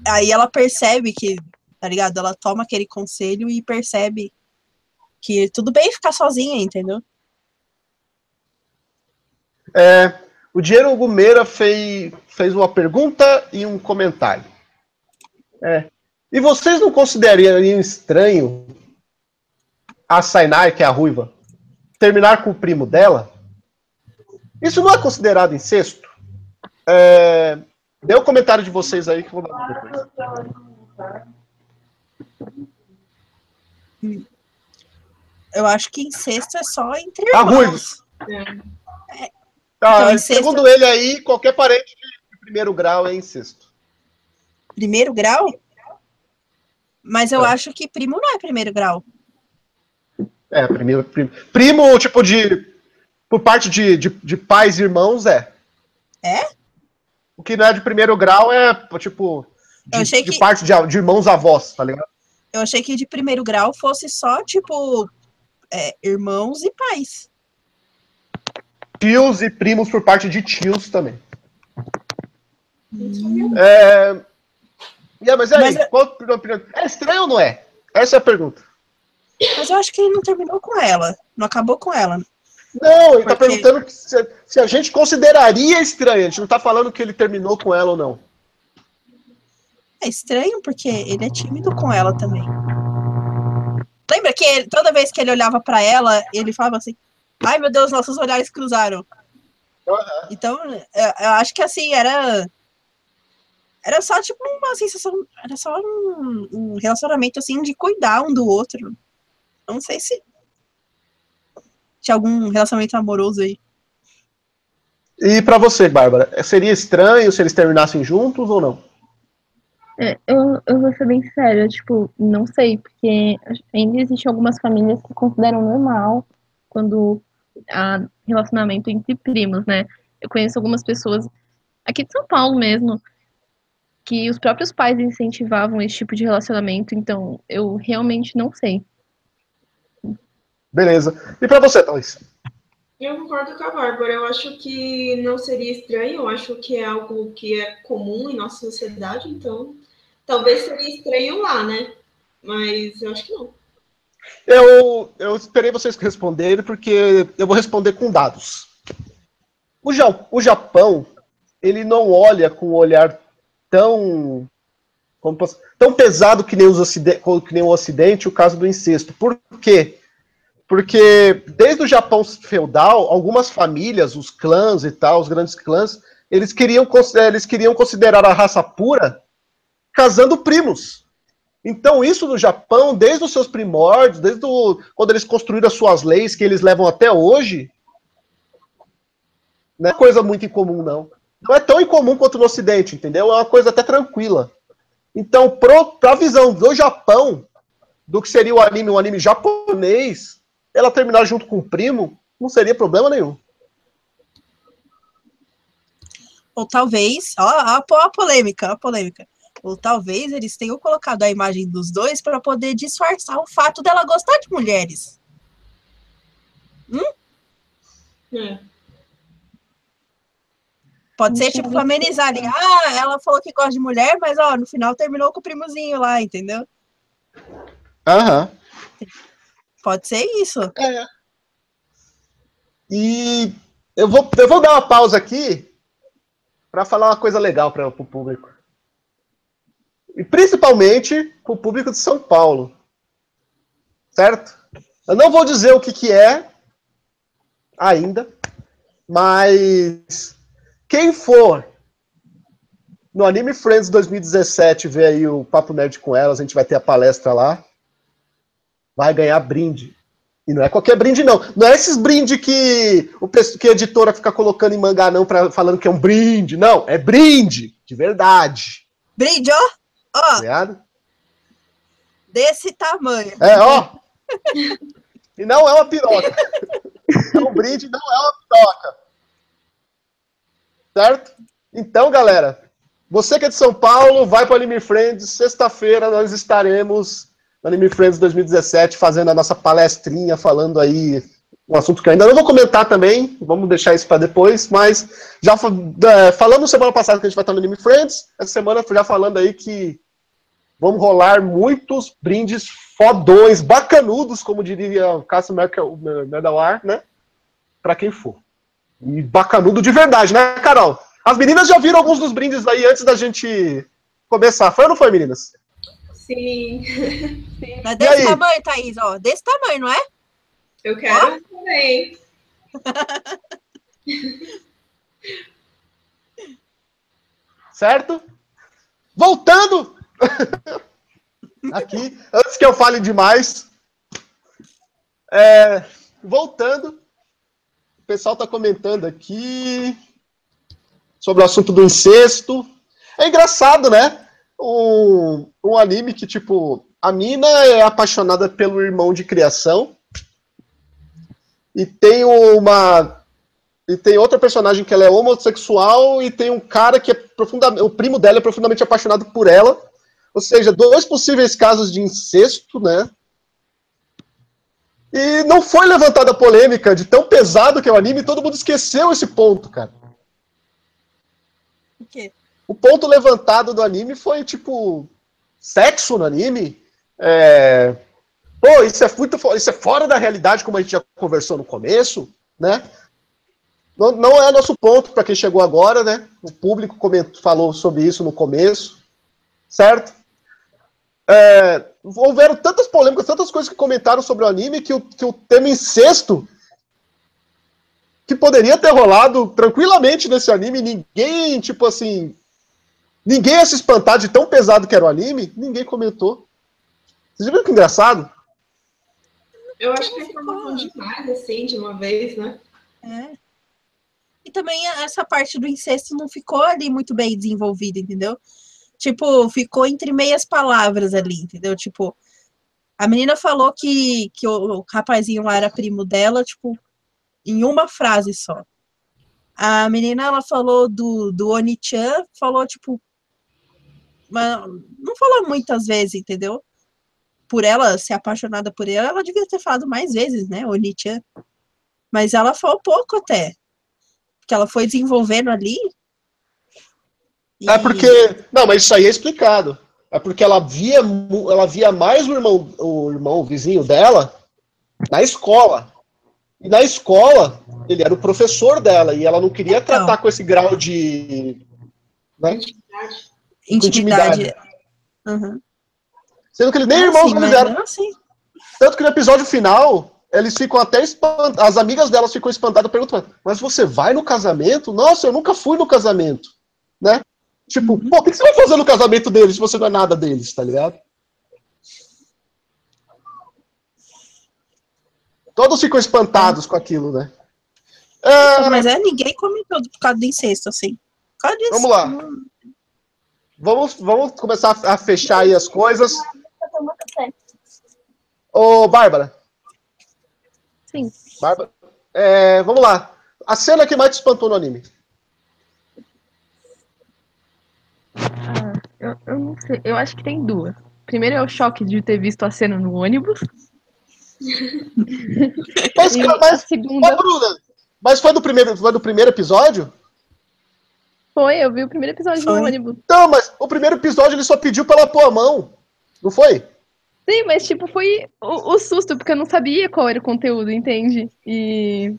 aí ela percebe que, tá ligado? Ela toma aquele conselho e percebe que tudo bem ficar sozinha, entendeu? É, o Diego Gumeira fez, fez uma pergunta e um comentário. É. E vocês não considerariam estranho a Sainai, que é a ruiva, terminar com o primo dela? Isso não é considerado incesto? É, dê o comentário de vocês aí que eu vou dar depois. Eu acho que incesto é só entre A irmãos. ruiva. É. Ah, Então, incesto- Segundo ele aí, qualquer parente de primeiro grau é incesto. Primeiro grau? Mas eu É. acho que primo não é primeiro grau. É, primeiro, primo, primo, tipo, de. Por parte de, de, de pais e irmãos, é. É? O que não é de primeiro grau é, tipo, de, que- parte de, de irmãos avós, tá ligado? Eu achei que de primeiro grau fosse só, tipo, é, irmãos e pais. Tios e primos por parte de tios também. É. Yeah, mas aí, Mas é- qual a opinião? É estranho ou não é? Essa é a pergunta. Mas eu acho que ele não terminou com ela. Não acabou com ela. Não, ele tá Porque- perguntando que se, se a gente consideraria estranho. A gente não tá falando que ele terminou com ela ou não. É estranho porque ele é tímido com ela também. Lembra que ele- toda vez que ele olhava pra ela, ele falava assim: Ai meu Deus, nossos olhares cruzaram. Então, eu, eu acho que assim, era. Era só tipo uma sensação. Era só um, um relacionamento assim de cuidar um do outro. Não sei se. Tinha algum relacionamento amoroso aí. E pra você, Bárbara, seria estranho se eles terminassem juntos ou não? É, eu, eu vou ser bem séria, tipo, não sei, porque ainda existem algumas famílias que consideram normal quando há relacionamento entre primos, né? Eu conheço algumas pessoas aqui de São Paulo mesmo que os próprios pais incentivavam esse tipo de relacionamento, então eu realmente não sei. Beleza. E pra você, Thaís? Eu concordo com a Bárbara. Eu acho que não seria estranho. Eu acho que é algo que é comum em nossa sociedade. Então, talvez seria estranho lá, né? Mas eu acho que não. Eu, eu esperei vocês responderem porque eu vou responder com dados. O, Ja- o Japão, ele não olha com um olhar tão posso- tão pesado que nem, os ocide- que nem o Ocidente o caso do incesto. Por quê? Porque desde o Japão feudal, algumas famílias, os clãs e tal, os grandes clãs, eles queriam, eh, eles queriam considerar a raça pura casando primos. Então, isso no Japão, desde os seus primórdios, desde quando eles construíram as suas leis, que eles levam até hoje, não é coisa muito incomum, não. Não é tão incomum quanto no Ocidente, entendeu? É uma coisa até tranquila. Então, para a visão do Japão, do que seria o anime, um anime japonês, ela terminar junto com o primo, não seria problema nenhum. Ou talvez, ó, ó a polêmica, a polêmica. Ou talvez eles tenham colocado a imagem dos dois para poder disfarçar o fato dela gostar de mulheres. É. Pode ser, tipo, amenizar ali. Ah, ela falou que gosta de mulher, mas, ó, no final terminou com o primozinho lá, entendeu? Aham. Pode ser isso. É. E eu vou, eu vou dar uma pausa aqui para falar uma coisa legal para o público. E principalmente para o público de São Paulo. Certo? Eu não vou dizer o que, que é ainda, mas quem for no Anime Friends 2017 ver aí o Papo Nerd com elas, a gente vai ter a palestra lá, vai ganhar brinde. E não é qualquer brinde, não. Não é esses brinde que, o, que a editora fica colocando em mangá, não, pra, falando que é um brinde. Não, é brinde, de verdade. Brinde, ó. Ó, Tá desse tamanho. É, ó. E não é uma piroca. É um brinde, não é uma piroca. Certo? Então, galera, você que é de São Paulo, vai para o Anime Friends. Sexta-feira nós estaremos no Anime Friends 2017 fazendo a nossa palestrinha, falando aí um assunto que ainda não vou comentar também, vamos deixar isso para depois, mas já é, falando semana passada que a gente vai estar no Anime Friends, essa semana já falando aí que vamos rolar muitos brindes fodões, bacanudos, como diria o Cássio Medawar, né? Para quem for. E bacanudo de verdade, né, Carol? As meninas já viram alguns dos brindes aí antes da gente começar. Foi ou não foi, meninas? Sim, Mas E desse aí? tamanho, Thaís, ó. Desse tamanho, não é? eu quero também. Certo? Voltando! Aqui, antes que eu fale demais. É, voltando. Pessoal está comentando aqui sobre o assunto do incesto. É engraçado, né? Um, um anime que, tipo, a mina é apaixonada pelo irmão de criação. E tem uma e tem outra personagem que ela é homossexual e tem um cara que é profundamente. O primo dela é profundamente apaixonado por ela. Ou seja, dois possíveis casos de incesto, né? E não foi levantada a polêmica de tão pesado que é o anime, todo mundo esqueceu esse ponto, cara. O quê? O ponto levantado do anime foi, tipo, sexo no anime. É... Pô, isso é, muito, isso é fora da realidade, como a gente já conversou no começo, né? Não, não é nosso ponto para quem chegou agora, né? O público comentou, falou sobre isso no começo, certo? É, houveram tantas polêmicas, tantas coisas que comentaram sobre o anime que o, que o tema incesto que poderia ter rolado tranquilamente nesse anime, ninguém, tipo assim, ninguém ia se espantar de tão pesado que era o anime, ninguém comentou. Vocês viram que engraçado? Eu acho que é informação demais, assim, de uma vez, né? É. E também essa parte do incesto não ficou ali muito bem desenvolvida, entendeu? Tipo, ficou entre meias palavras ali, entendeu? Tipo, a menina falou que, que o, o rapazinho lá era primo dela, tipo, em uma frase só. A menina, ela falou do, do Oni-chan, falou, tipo, mas não falou muitas vezes, entendeu? Por ela ser apaixonada por ele, ela devia ter falado mais vezes, né, Oni-chan. Mas ela falou pouco até. Que ela foi desenvolvendo ali. É E- porque. Não, mas isso aí é explicado. É porque ela via, ela via mais o irmão, o irmão o vizinho dela na escola. E na escola, ele era o professor dela, e ela não queria Então. tratar com esse grau de. Né? Intimidade. Intimidade. Uhum. Sendo que eles nem Ah, irmãos sim, mas eram. assim. Tanto que no episódio final, eles ficam até espantados. As amigas delas ficam espantadas perguntando: Mas você vai no casamento? Nossa, eu nunca fui no casamento. Né? Tipo, pô, o que você vai fazer no casamento deles se você não é nada deles, tá ligado? Todos ficam espantados com aquilo, né? É, Mas é, ninguém comentou por causa do incesto, assim. Disso. Vamos lá. vamos, vamos começar a fechar aí as coisas. Ô, Bárbara. Sim. Bárbara. É, vamos lá. A cena que mais te espantou no anime. Ah, eu, eu não sei. Eu acho que tem duas. Primeiro é o choque de ter visto a cena no ônibus. Mas, E cara, a mas, segunda ô, Bruna, mas foi do primeiro, foi do primeiro episódio? foi, eu vi o primeiro episódio Foi. no ônibus. Não, mas o primeiro episódio ele só pediu pra ela pôr a mão. Não foi? Sim, mas tipo, foi o, o susto, porque eu não sabia qual era o conteúdo, entende? E,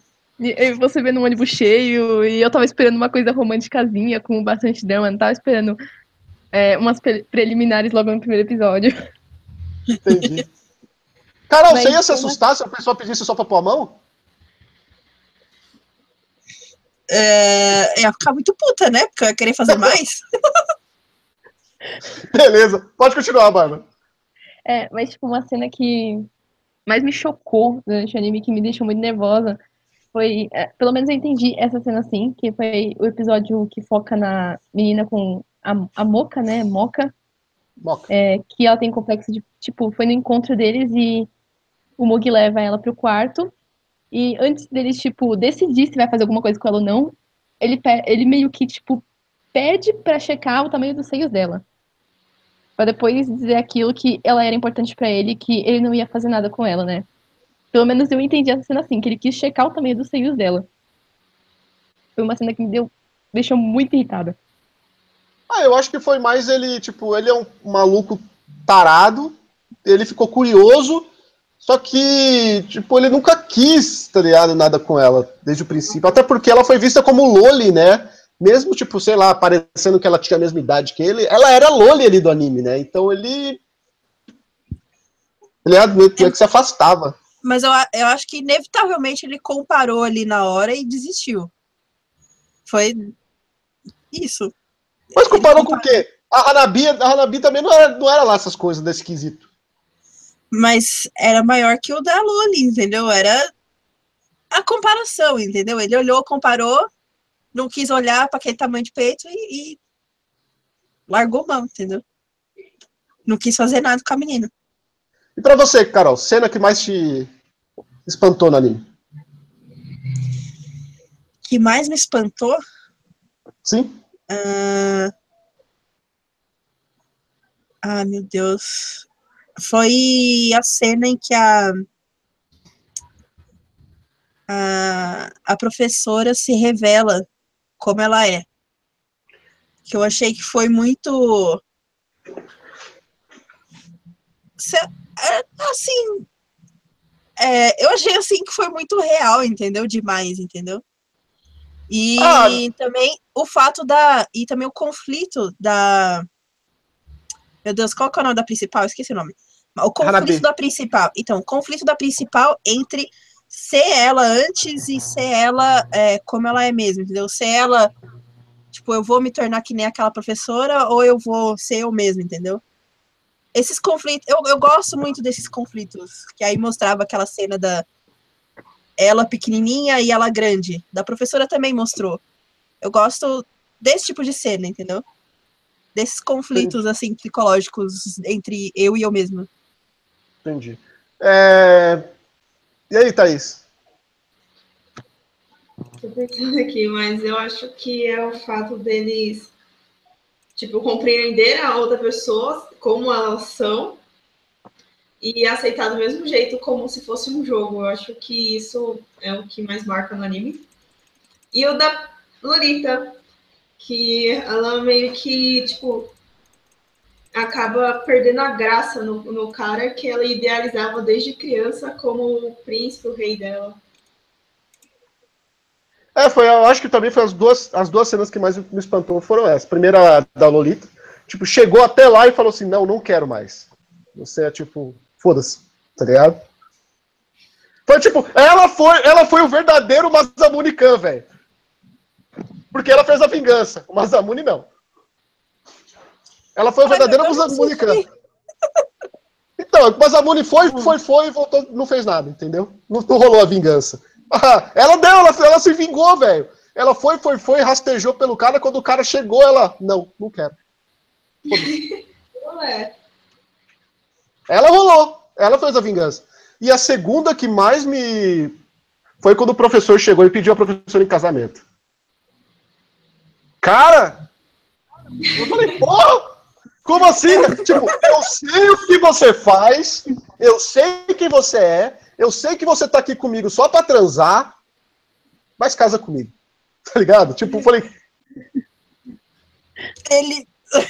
e- você vê no ônibus cheio, e eu tava esperando uma coisa românticazinha, com bastante drama, não tava esperando é, umas pre- preliminares logo no primeiro episódio. Entendi. Carol, Mas você ia se assustar se a pessoa pedisse só pra pôr a mão? É, ia ficar muito puta, né? Porque eu ia querer fazer mais. Beleza, pode continuar, Bárbara. É, mas tipo, uma cena que mais me chocou durante o anime, que me deixou muito nervosa, foi, é, pelo menos eu entendi essa cena assim, que foi o episódio que foca na menina com a, a Moca, né, Moca, Moca. é, que ela tem complexo de, tipo, foi no encontro deles e o Mugi leva ela pro quarto, e antes deles, tipo, decidir se vai fazer alguma coisa com ela ou não, ele, ele meio que, tipo, pede pra checar o tamanho dos seios dela. Pra depois dizer aquilo que ela era importante pra ele, que ele não ia fazer nada com ela, né? Pelo menos eu entendi essa cena assim, que ele quis checar o tamanho dos seios dela. Foi uma cena que me deu, deixou muito irritada. Ah, eu acho que foi mais ele, tipo, ele é um maluco tarado, ele ficou curioso, só que, tipo, ele nunca quis, tá ligado, nada com ela, desde o princípio. Até porque ela foi vista como Loli, né? Mesmo, tipo, sei lá, parecendo que ela tinha a mesma idade que ele, ela era Loli ali do anime, né? Então ele. Ele era meio que se afastava. Mas eu, eu acho que inevitavelmente ele comparou ali na hora e desistiu. Foi isso. Mas comparou com o quê? A Hanabi, a Hanabi também não era, não era lá essas coisas desse quesito. Mas era maior que o da Loli, entendeu? Era a comparação, entendeu? Ele olhou, comparou, não quis olhar para aquele tamanho de peito e, e largou mão, entendeu? Não quis fazer nada com a menina. E pra você, Carol, cena que mais te espantou no anime? que mais me espantou Sim? Ah, ah, meu Deus. Foi a cena em que a, a, a professora se revela como ela é. Que eu achei que foi muito. É, Assim. é, eu achei assim que foi muito real, entendeu? Demais, entendeu? E Ah. também o fato da. E também o conflito da. Meu Deus, qual que é o nome da principal? Esqueci o nome. O conflito Hanabi. da principal. Então, o conflito da principal entre ser ela antes e ser ela é, como ela é mesmo, entendeu? Ser ela, tipo, eu vou me tornar que nem aquela professora ou eu vou ser eu mesmo, entendeu? Esses conflitos, eu, eu gosto muito desses conflitos, que aí mostrava aquela cena da ela pequenininha e ela grande. Da professora também mostrou. Eu gosto desse tipo de cena, entendeu? Desses conflitos, assim, psicológicos entre eu e eu mesma. Entendi. É, E aí, Thaís? Tô pensando aqui, mas eu acho que é o fato deles, tipo, compreender a outra pessoa como elas são e aceitar do mesmo jeito, como se fosse um jogo. Eu acho que isso é o que mais marca no anime. E o da Lolita, que ela meio que, tipo, acaba perdendo a graça no, no cara que ela idealizava desde criança como o príncipe, o rei dela. É, foi, eu acho que também foi as duas, as duas cenas que mais me espantou foram essas. Primeira da Lolita, tipo, chegou até lá e falou assim, não, não quero mais. Você é tipo, foda-se, tá ligado? Foi tipo, ela foi, ela foi o verdadeiro Masamune Khan, velho. Porque ela fez a vingança. O Masamune não. Ela foi o verdadeiro eu Khan. Então, o Masamune foi, foi, foi e voltou, não fez nada, entendeu? Não, não rolou a vingança. Ela deu, ela, ela se vingou, velho. Ela foi, foi, foi, rastejou pelo cara. Quando o cara chegou, ela. Não, não quero. É. Ela rolou. Ela fez a vingança. E a segunda que mais me. Foi quando o professor chegou e pediu a professora em casamento. Cara! Eu falei, porra! Como assim? tipo, eu sei o que você faz, eu sei quem você é, eu sei que você tá aqui comigo só pra transar, mas casa comigo. Tá ligado? Tipo, eu falei, Ele.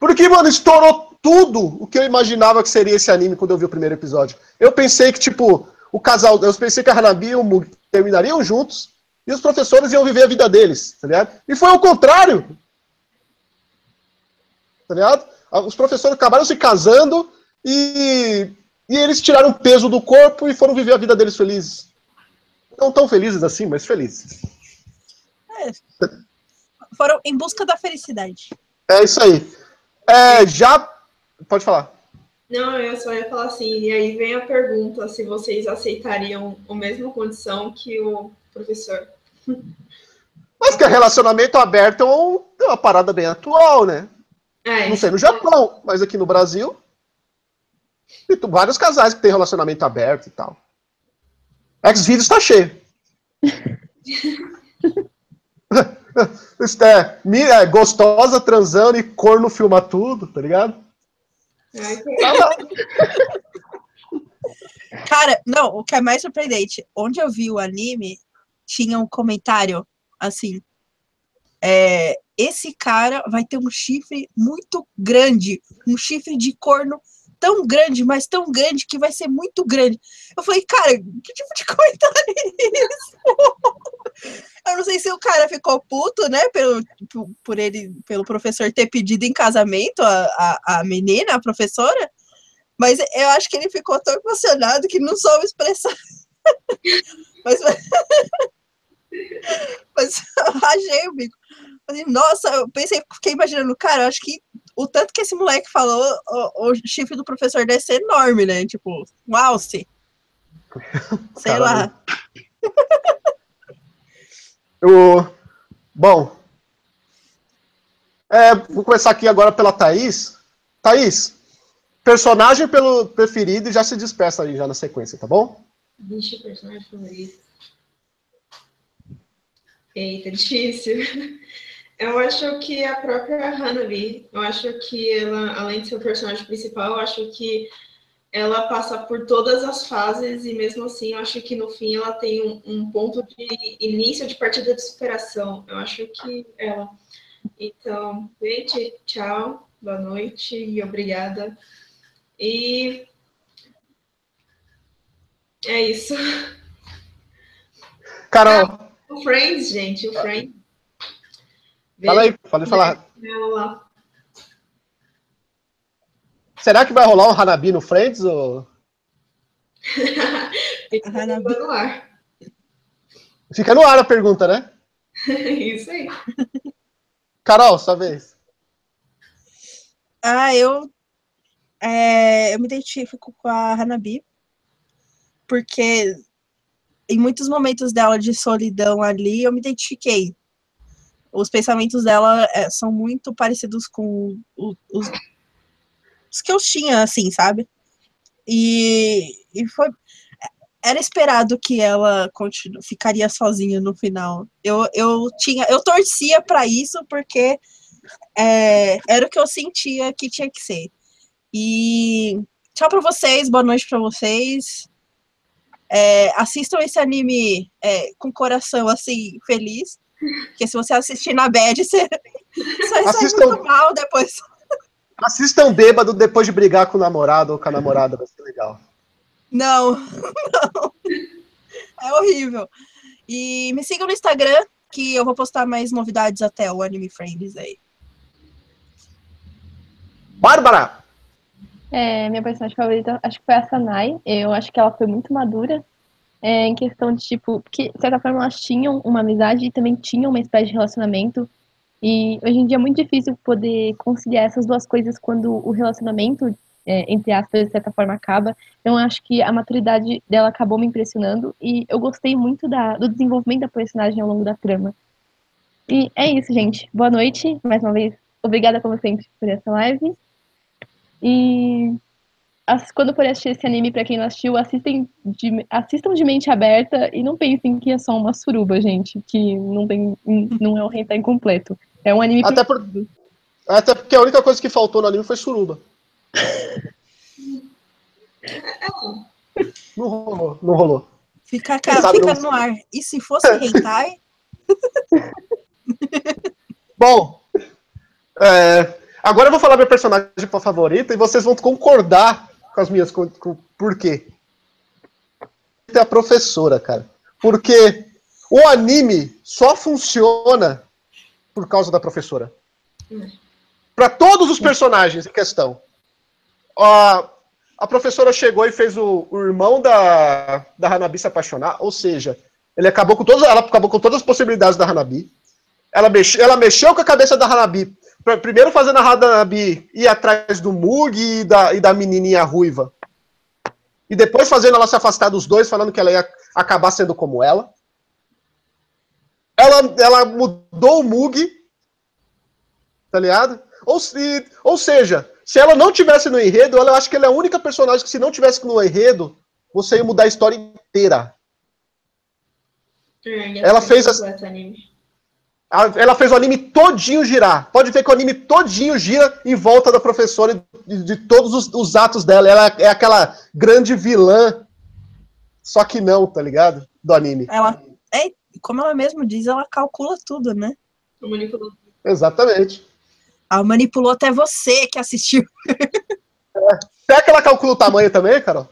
Porque, mano, estourou tudo o que eu imaginava que seria esse anime quando eu vi o primeiro episódio. Eu pensei que, tipo, o casal. Eu pensei que a Hanabi e o Mugi terminariam juntos e os professores iam viver a vida deles, tá ligado? E foi ao contrário. Tá ligado? Os professores acabaram se casando e, e eles tiraram o peso do corpo e foram viver a vida deles felizes. Não tão felizes assim, mas felizes. Foram em busca da felicidade. É isso aí. É, já. Pode falar. Não, eu só ia falar assim, e aí vem a pergunta se vocês aceitariam a mesma condição que o professor. Mas que relacionamento aberto é um- é uma parada bem atual, né? É, Não sei no Japão, mas aqui no Brasil. Tem tu- vários casais que têm relacionamento aberto e tal. Xvideos tá cheio. Isso é, é, gostosa transando e corno filma tudo, tá ligado? Tá. Cara, não, o que é mais surpreendente, onde eu vi o anime, tinha um comentário assim. é, esse cara vai ter um chifre muito grande, um chifre de corno tão grande, mas tão grande que vai ser muito grande. Eu falei, cara, que tipo de comentário é isso? Eu não sei se o cara ficou puto, né, pelo, por- ele, pelo professor ter pedido em casamento a, a, a menina, a professora, mas eu acho que ele ficou tão emocionado que não soube expressar. mas, mas eu rajei o bico. Nossa, eu pensei, fiquei imaginando, cara, acho que o tanto que esse moleque falou, o, o chifre do professor deve ser enorme, né? Tipo, um alce. Sei Caralho. lá. O... Bom. É, vou começar aqui agora pela Thaís. Thaís, personagem pelo preferido e já se despeça aí já na sequência, tá bom? Vixe, personagem favorito. Eita, difícil. Eu acho que a própria Hanabi, eu acho que ela, além de ser o personagem principal, eu acho que ela passa por todas as fases e mesmo assim eu acho que no fim ela tem um, um ponto de início de partida de superação. Eu acho que ela. Então, gente, tchau, boa noite e obrigada. E é isso. Carol, O Friends, gente, o Friends. Fala aí, pode falar. Será que vai rolar um Hanabi no Friends? Ou... Fica Hanabi. no ar. Fica no ar a pergunta, né? Isso aí. Carol, sua vez. Ah, eu. é, eu me identifico com a Hanabi, porque em muitos momentos dela de solidão ali, eu me identifiquei. Os pensamentos dela é, são muito parecidos com o- os, os que eu tinha, assim, sabe? E, e foi. Era esperado que ela continu, ficaria sozinha no final. Eu, eu tinha, eu torcia para isso porque é, era o que eu sentia que tinha que ser. E tchau pra vocês, boa noite pra vocês. É, assistam esse anime é, com coração assim, feliz. Porque se você assistir na bad, você, vai sair Assistam- muito mal depois. Assistam bêbado depois de brigar com o namorado ou com a namorada, vai ser legal. Não, não. É horrível. E me sigam no Instagram, que eu vou postar mais novidades até o Anime Friends aí. Bárbara! É, minha personagem favorita, acho que foi a Sanai. Eu acho que ela foi muito madura é, em questão de, tipo, porque, de certa forma, elas tinham uma amizade e também tinham uma espécie de relacionamento. E hoje em dia é muito difícil poder conciliar essas duas coisas quando o relacionamento, é, entre aspas, de certa forma, acaba. Então, acho que a maturidade dela acabou me impressionando e eu gostei muito da, do desenvolvimento da personagem ao longo da trama. E é isso, gente. Boa noite. Mais uma vez, obrigada, como sempre, por essa live. E as- quando for assistir esse anime, pra quem não assistiu, assistem de, assistam de mente aberta e não pensem que é só uma suruba, gente, que não tem não é um hentai incompleto. É um anime Até, por- Até porque a única coisa que faltou no anime foi suruba. Não rolou, não rolou. Fica, fica no ar. E se fosse hentai, Bom, é, agora eu vou falar minha personagem favorita e vocês vão concordar com as minhas. Com, por quê? É a professora, cara. Porque o anime só funciona por causa da professora. Para todos os personagens em questão. A, a professora chegou e fez o, o irmão da, da Hanabi se apaixonar, ou seja, ele acabou com todas, ela acabou com todas as possibilidades da Hanabi. Ela, mex, ela mexeu com a cabeça da Hanabi. Pr- Primeiro fazendo a Hanabi ir atrás do Mug e da, e da menininha ruiva. E depois fazendo ela se afastar dos dois, falando que ela ia acabar sendo como ela. Ela, ela mudou o Mug. Tá ligado? Ou, se, ou seja, se ela não tivesse no enredo, eu acho que ela é a única personagem que, se não tivesse no enredo, você ia mudar a história inteira. Ela fez as- Ela fez o anime todinho girar. Pode ver que o anime todinho gira em volta da professora e de, de todos os, os atos dela. Ela é aquela grande vilã. Só que não, tá ligado? Do anime. ela. É, como ela mesma diz, ela calcula tudo, né? O manipulador. Exatamente. Ela manipulou até você que assistiu. Será que ela calcula o tamanho também, Carol?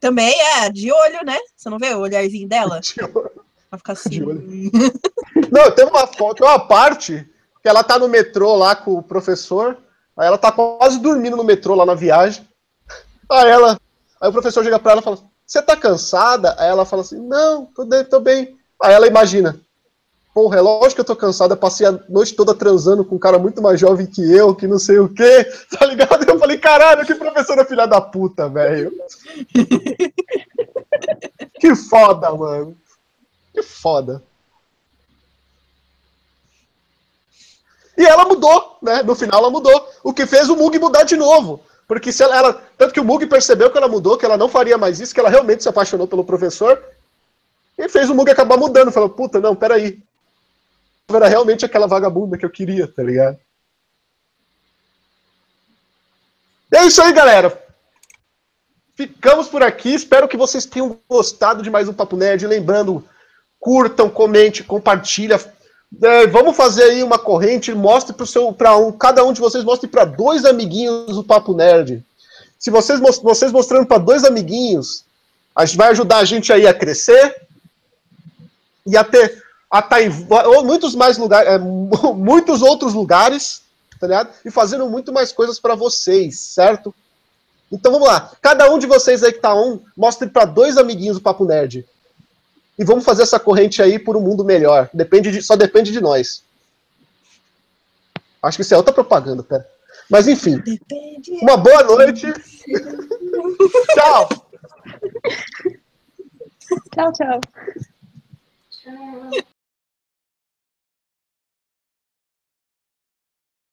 Também é, de olho, né? Você não vê o olharzinho dela? Vai ficar assim. De olho. Não, tem uma foto, tem uma parte que ela tá no metrô lá com o professor. Aí ela tá quase dormindo no metrô lá na viagem. Aí ela. Aí o professor chega pra ela e fala: Você tá cansada? Aí ela fala assim: Não, tô, de- tô bem. Aí ela imagina: Porra, é lógico que eu tô cansada, passei a noite toda transando com um cara muito mais jovem que eu, que não sei o quê, tá ligado? Eu falei: Caralho, que professora filha da puta, velho. que foda, mano. Que foda. E ela mudou, né? No final ela mudou. O que fez o Mug mudar de novo. Porque se ela, ela- Tanto que o Mug percebeu que ela mudou, que ela não faria mais isso, que ela realmente se apaixonou pelo professor. E fez o Mug acabar mudando. Falou, puta, não, peraí. Era realmente aquela vagabunda que eu queria, tá ligado? É isso aí, galera. Ficamos por aqui. Espero que vocês tenham gostado de mais um Papo Nerd. Lembrando, curtam, comente, compartilha. É, vamos fazer aí uma corrente, mostre para seu, para um, cada um de vocês mostre para dois amiguinhos o Papo Nerd. Se vocês, vocês mostrando para dois amiguinhos, a gente vai ajudar a gente aí a crescer e a ter a estar em muitos mais lugares, é, mu- muitos outros lugares, tá ligado? E fazendo muito mais coisas para vocês, certo? Então vamos lá. Cada um de vocês aí que tá um, mostre para dois amiguinhos o Papo Nerd e vamos fazer essa corrente aí por um mundo melhor. Depende de, só depende de nós. Acho que isso é outra propaganda, pera. Mas enfim, depende uma boa noite. tchau. Tchau, tchau. Tchau.